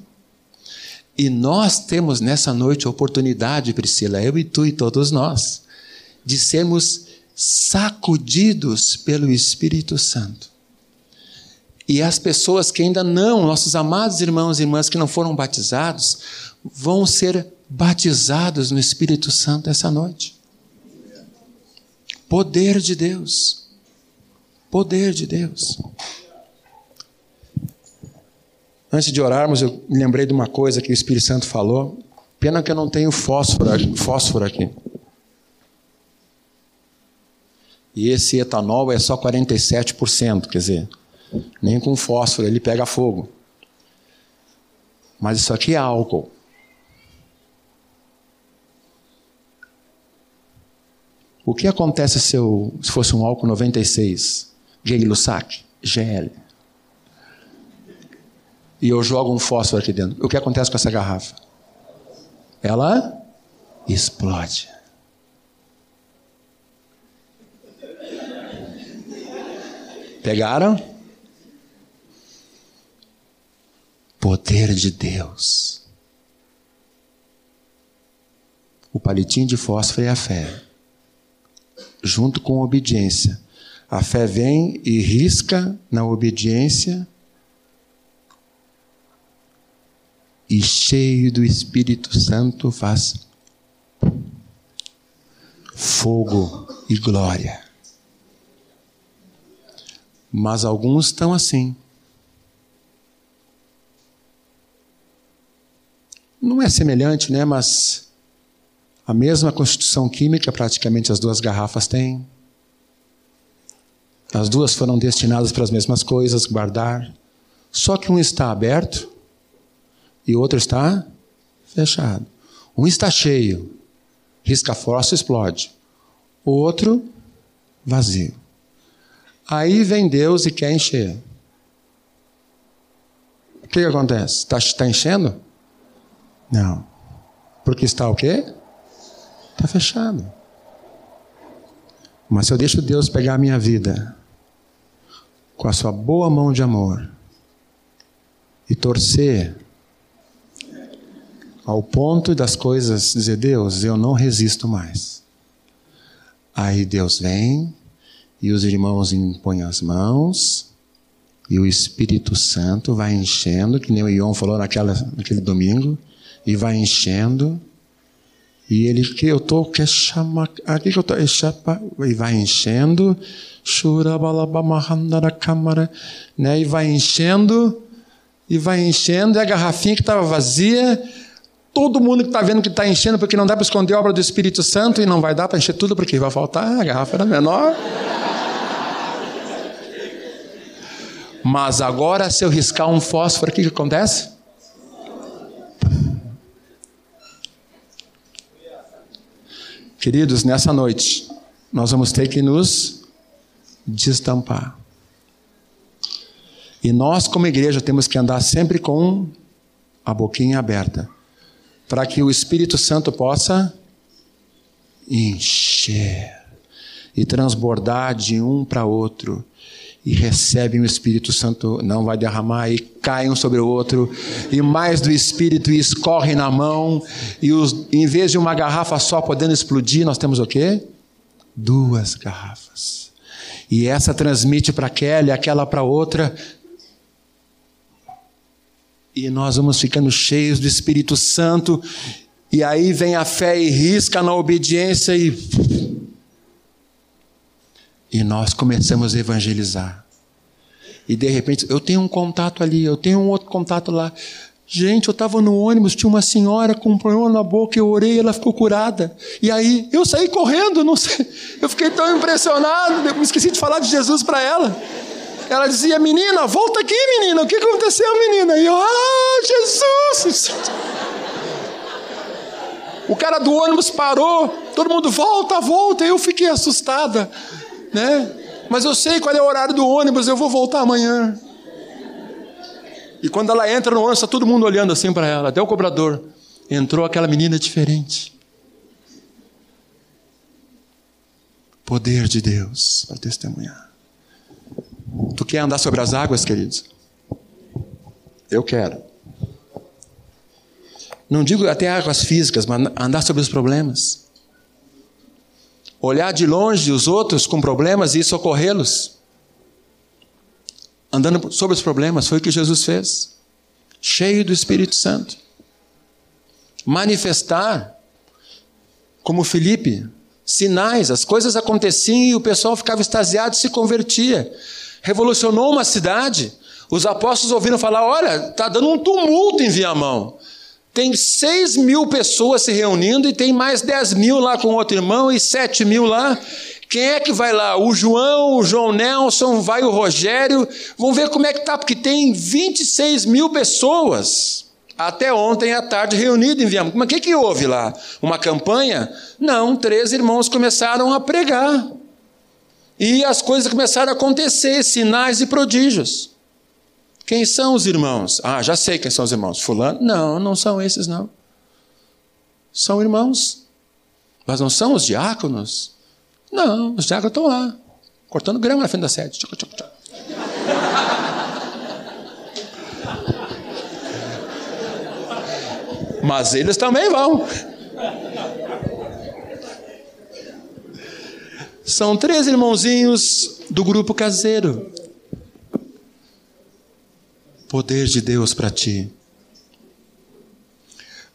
[SPEAKER 1] E nós temos nessa noite a oportunidade, Priscila, eu e tu e todos nós, de sermos sacudidos pelo Espírito Santo. E as pessoas que ainda não, nossos amados irmãos e irmãs que não foram batizados, vão ser batizados no Espírito Santo essa noite. Poder de Deus. Poder de Deus. Antes de orarmos, eu me lembrei de uma coisa que o Espírito Santo falou. Pena que eu não tenho fósforo, fósforo aqui. E esse etanol é só 47%, quer dizer, nem com fósforo ele pega fogo. Mas isso aqui é álcool. O que acontece se, eu, se fosse um álcool 96, Gay-Lussac, GL? E eu jogo um fósforo aqui dentro. O que acontece com essa garrafa? Ela explode. Pegaram? Poder de Deus. O palitinho de fósforo é a fé, junto com a obediência. A fé vem e risca na obediência e cheio do Espírito Santo faz fogo e glória. Mas alguns estão assim. Não é semelhante, né? Mas a mesma constituição química, praticamente as duas garrafas têm. As duas foram destinadas para as mesmas coisas, guardar. Só que um está aberto e o outro está fechado. Um está cheio, risca fósforo explode. O outro, vazio. Aí vem Deus e quer encher. O que, que acontece? Está tá enchendo? Não. Porque está o quê? Está fechado. Mas se eu deixo Deus pegar a minha vida com a sua boa mão de amor e torcer ao ponto das coisas dizer, Deus, eu não resisto mais. Aí Deus vem e os irmãos impõem as mãos e o Espírito Santo vai enchendo, que nem o Ion falou naquela, naquele domingo, e vai enchendo. E ele que eu tô que chama aqui que eu tô e vai enchendo, churabalabamahandara câmara, né? E vai enchendo e vai enchendo, e a garrafinha que estava vazia Todo mundo que está vendo que está enchendo, porque não dá para esconder a obra do Espírito Santo e não vai dar para encher tudo, porque vai faltar, a garrafa era menor. Mas agora, se eu riscar um fósforo, o que, que acontece? Queridos, nessa noite, nós vamos ter que nos destampar. E nós, como igreja, temos que andar sempre com a boquinha aberta para que o Espírito Santo possa encher e transbordar de um para outro. E recebem o Espírito Santo, não vai derramar, e caem um sobre o outro, e mais do Espírito escorre na mão, e os, em vez de uma garrafa só podendo explodir, nós temos o quê? Duas garrafas. E essa transmite para aquela e aquela para outra, e nós vamos ficando cheios do Espírito Santo, e aí vem a fé e risca na obediência e. E nós começamos a evangelizar. E de repente, eu tenho um contato ali, eu tenho um outro contato lá. Gente, eu estava no ônibus, tinha uma senhora com um problema na boca, eu orei, ela ficou curada. E aí, eu saí correndo, não sei. Eu fiquei tão impressionado, eu me esqueci de falar de Jesus para ela. Ela dizia, menina, volta aqui, menina. O que aconteceu, menina? E eu, ah, Jesus! O cara do ônibus parou, todo mundo volta, volta. Eu fiquei assustada, né? Mas eu sei qual é o horário do ônibus, eu vou voltar amanhã. E quando ela entra no ônibus, está todo mundo olhando assim para ela, até o cobrador. Entrou aquela menina diferente. Poder de Deus para testemunhar. Tu quer andar sobre as águas, queridos? Eu quero. Não digo até águas físicas, mas andar sobre os problemas. Olhar de longe os outros com problemas e socorrê-los. Andando sobre os problemas, foi o que Jesus fez. Cheio do Espírito Santo. Manifestar, como Felipe, sinais, as coisas aconteciam e o pessoal ficava extasiado e se convertia revolucionou uma cidade. Os apóstolos ouviram falar: olha, está dando um tumulto em Viamão. Tem seis mil pessoas se reunindo e tem mais dez mil lá com outro irmão e sete mil lá. Quem é que vai lá? O João, o João Nelson, vai o Rogério. Vamos ver como é que está, porque tem 26 mil pessoas até ontem à tarde reunido em Viamão. Mas o que, que houve lá? Uma campanha? Não, três irmãos começaram a pregar. E as coisas começaram a acontecer, sinais e prodígios. Quem são os irmãos? Ah, já sei quem são os irmãos. Fulano? Não, não são esses, não. São irmãos. Mas não são os diáconos? Não, os diáconos estão lá, cortando grama na frente da sede. Tchac, tchac, tchac. Mas eles também vão. São três irmãozinhos do grupo caseiro. Poder de Deus para ti.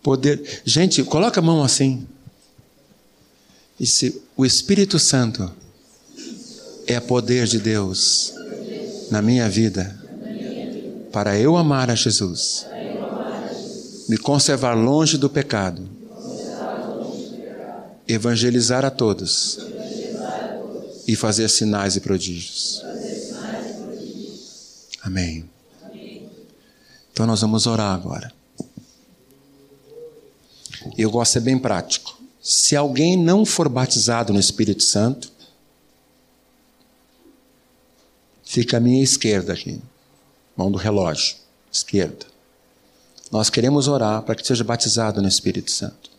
[SPEAKER 1] Poder. Gente, coloca a mão assim. E se o Espírito Santo é poder de Deus na minha vida, para eu amar a Jesus, me conservar longe do pecado, evangelizar a todos e fazer sinais e prodígios. Amém. Então nós vamos orar agora. Eu gosto ser bem prático. Se alguém não for batizado no Espírito Santo, fica à minha esquerda aqui, mão do relógio, esquerda. Nós queremos orar para que seja batizado no Espírito Santo.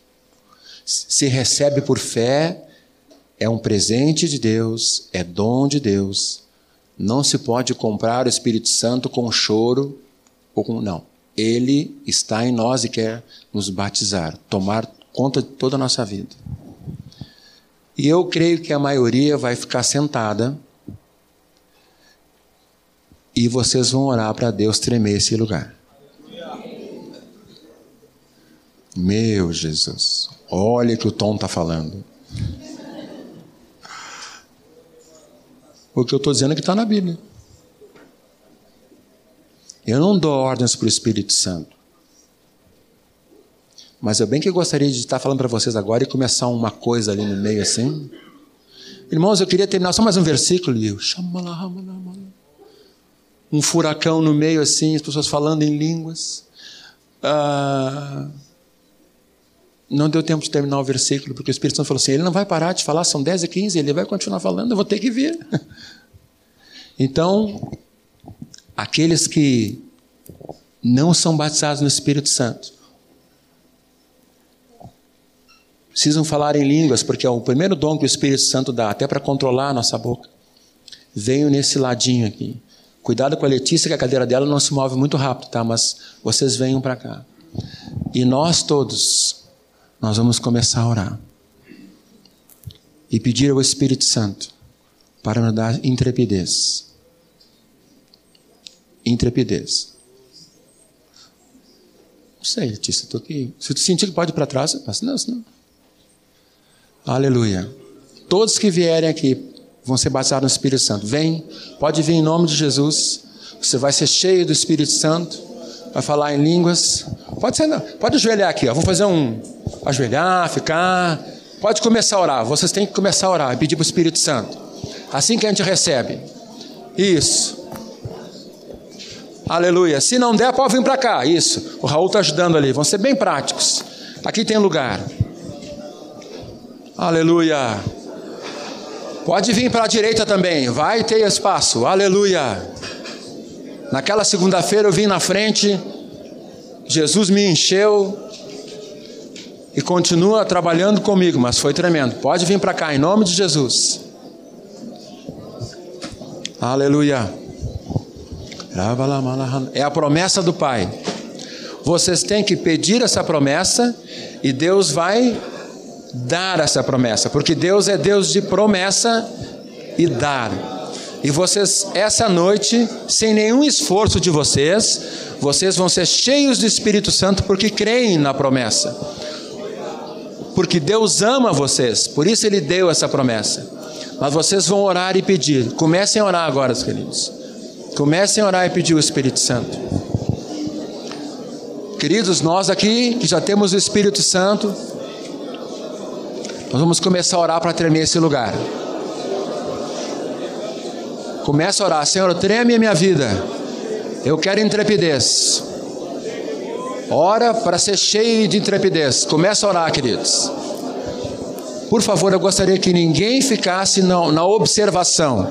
[SPEAKER 1] Se recebe por fé, é um presente de Deus, é dom de Deus. Não se pode comprar o Espírito Santo com choro ou com. Não. Ele está em nós e quer nos batizar, tomar conta de toda a nossa vida. E eu creio que a maioria vai ficar sentada e vocês vão orar para Deus tremer esse lugar. Meu Jesus, olha que o Tom está falando. O que eu estou dizendo é que está na Bíblia. Eu não dou ordens para o Espírito Santo. Mas eu bem que gostaria de estar falando para vocês agora e começar uma coisa ali no meio assim. Irmãos, eu queria terminar só mais um versículo. E eu, um furacão no meio assim, as pessoas falando em línguas. Ah, não deu tempo de terminar o versículo, porque o Espírito Santo falou assim: ele não vai parar de falar, são 10 e 15, ele vai continuar falando, eu vou ter que vir. Então, aqueles que não são batizados no Espírito Santo, precisam falar em línguas, porque é o primeiro dom que o Espírito Santo dá, até para controlar a nossa boca. Venho nesse ladinho aqui. Cuidado com a Letícia, que a cadeira dela não se move muito rápido, tá? Mas vocês venham para cá. E nós todos nós vamos começar a orar e pedir ao Espírito Santo para nos dar intrepidez. Intrepidez. Não sei, Letícia, estou aqui. Se tu sentir que pode ir para trás, passa. Não, não. Aleluia. Todos que vierem aqui vão ser batizados no Espírito Santo. Vem, pode vir em nome de Jesus. Você vai ser cheio do Espírito Santo vai falar em línguas. Pode ser, não. pode ajoelhar aqui, ó. Vamos fazer um ajoelhar, ficar. Pode começar a orar. Vocês têm que começar a orar e pedir para o Espírito Santo. Assim que a gente recebe. Isso. Aleluia. Se não der, pode vir para cá. Isso. O Raul está ajudando ali. Vão ser bem práticos. Aqui tem lugar. Aleluia. Pode vir para a direita também. Vai ter espaço. Aleluia. Naquela segunda-feira eu vim na frente, Jesus me encheu e continua trabalhando comigo, mas foi tremendo. Pode vir para cá, em nome de Jesus. Aleluia. É a promessa do Pai. Vocês têm que pedir essa promessa e Deus vai dar essa promessa, porque Deus é Deus de promessa e dar. E vocês, essa noite, sem nenhum esforço de vocês, vocês vão ser cheios do Espírito Santo porque creem na promessa. Porque Deus ama vocês, por isso Ele deu essa promessa. Mas vocês vão orar e pedir. Comecem a orar agora, queridos. Comecem a orar e pedir o Espírito Santo. Queridos, nós aqui que já temos o Espírito Santo, nós vamos começar a orar para tremer esse lugar. Começa a orar, Senhor, treme a minha vida. Eu quero intrepidez. Ora para ser cheio de intrepidez. Começa a orar, queridos. Por favor, eu gostaria que ninguém ficasse na, na observação.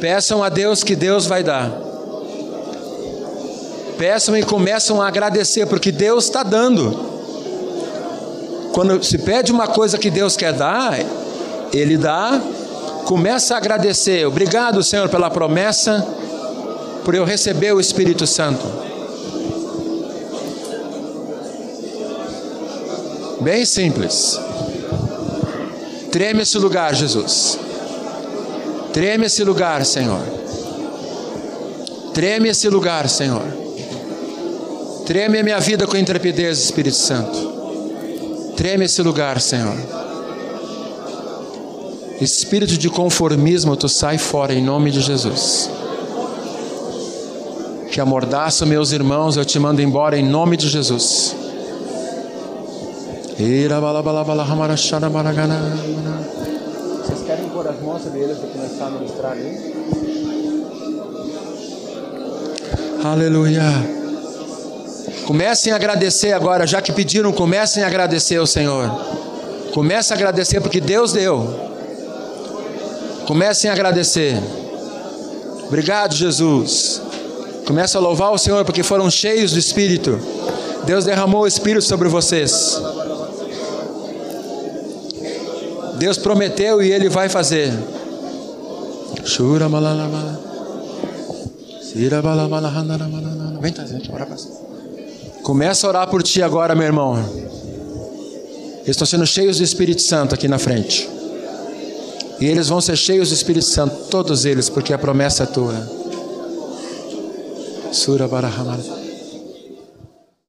[SPEAKER 1] Peçam a Deus que Deus vai dar. Peçam e começam a agradecer, porque Deus está dando. Quando se pede uma coisa que Deus quer dar, Ele dá Começa a agradecer. Obrigado, Senhor, pela promessa, por eu receber o Espírito Santo. Bem simples. Treme esse lugar, Jesus. Treme esse lugar, Senhor. Treme esse lugar, Senhor. Treme a minha vida com intrepidez, Espírito Santo. Treme esse lugar, Senhor. Espírito de conformismo, tu sai fora em nome de Jesus. Que amordaço meus irmãos, eu te mando embora em nome de Jesus. Vocês querem pôr as mãos sobre eles e começar a ministrar ali? Aleluia. Comecem a agradecer agora, já que pediram, comecem a agradecer ao Senhor. Comecem a agradecer porque Deus deu. Comecem a agradecer. Obrigado, Jesus. Comece a louvar o Senhor porque foram cheios do Espírito. Deus derramou o Espírito sobre vocês. Deus prometeu e Ele vai fazer. Vem, gente, Começa a orar por ti agora, meu irmão. Eles estão sendo cheios do Espírito Santo aqui na frente. E eles vão ser cheios do Espírito Santo, todos eles, porque a promessa é tua. Sura Barahamara.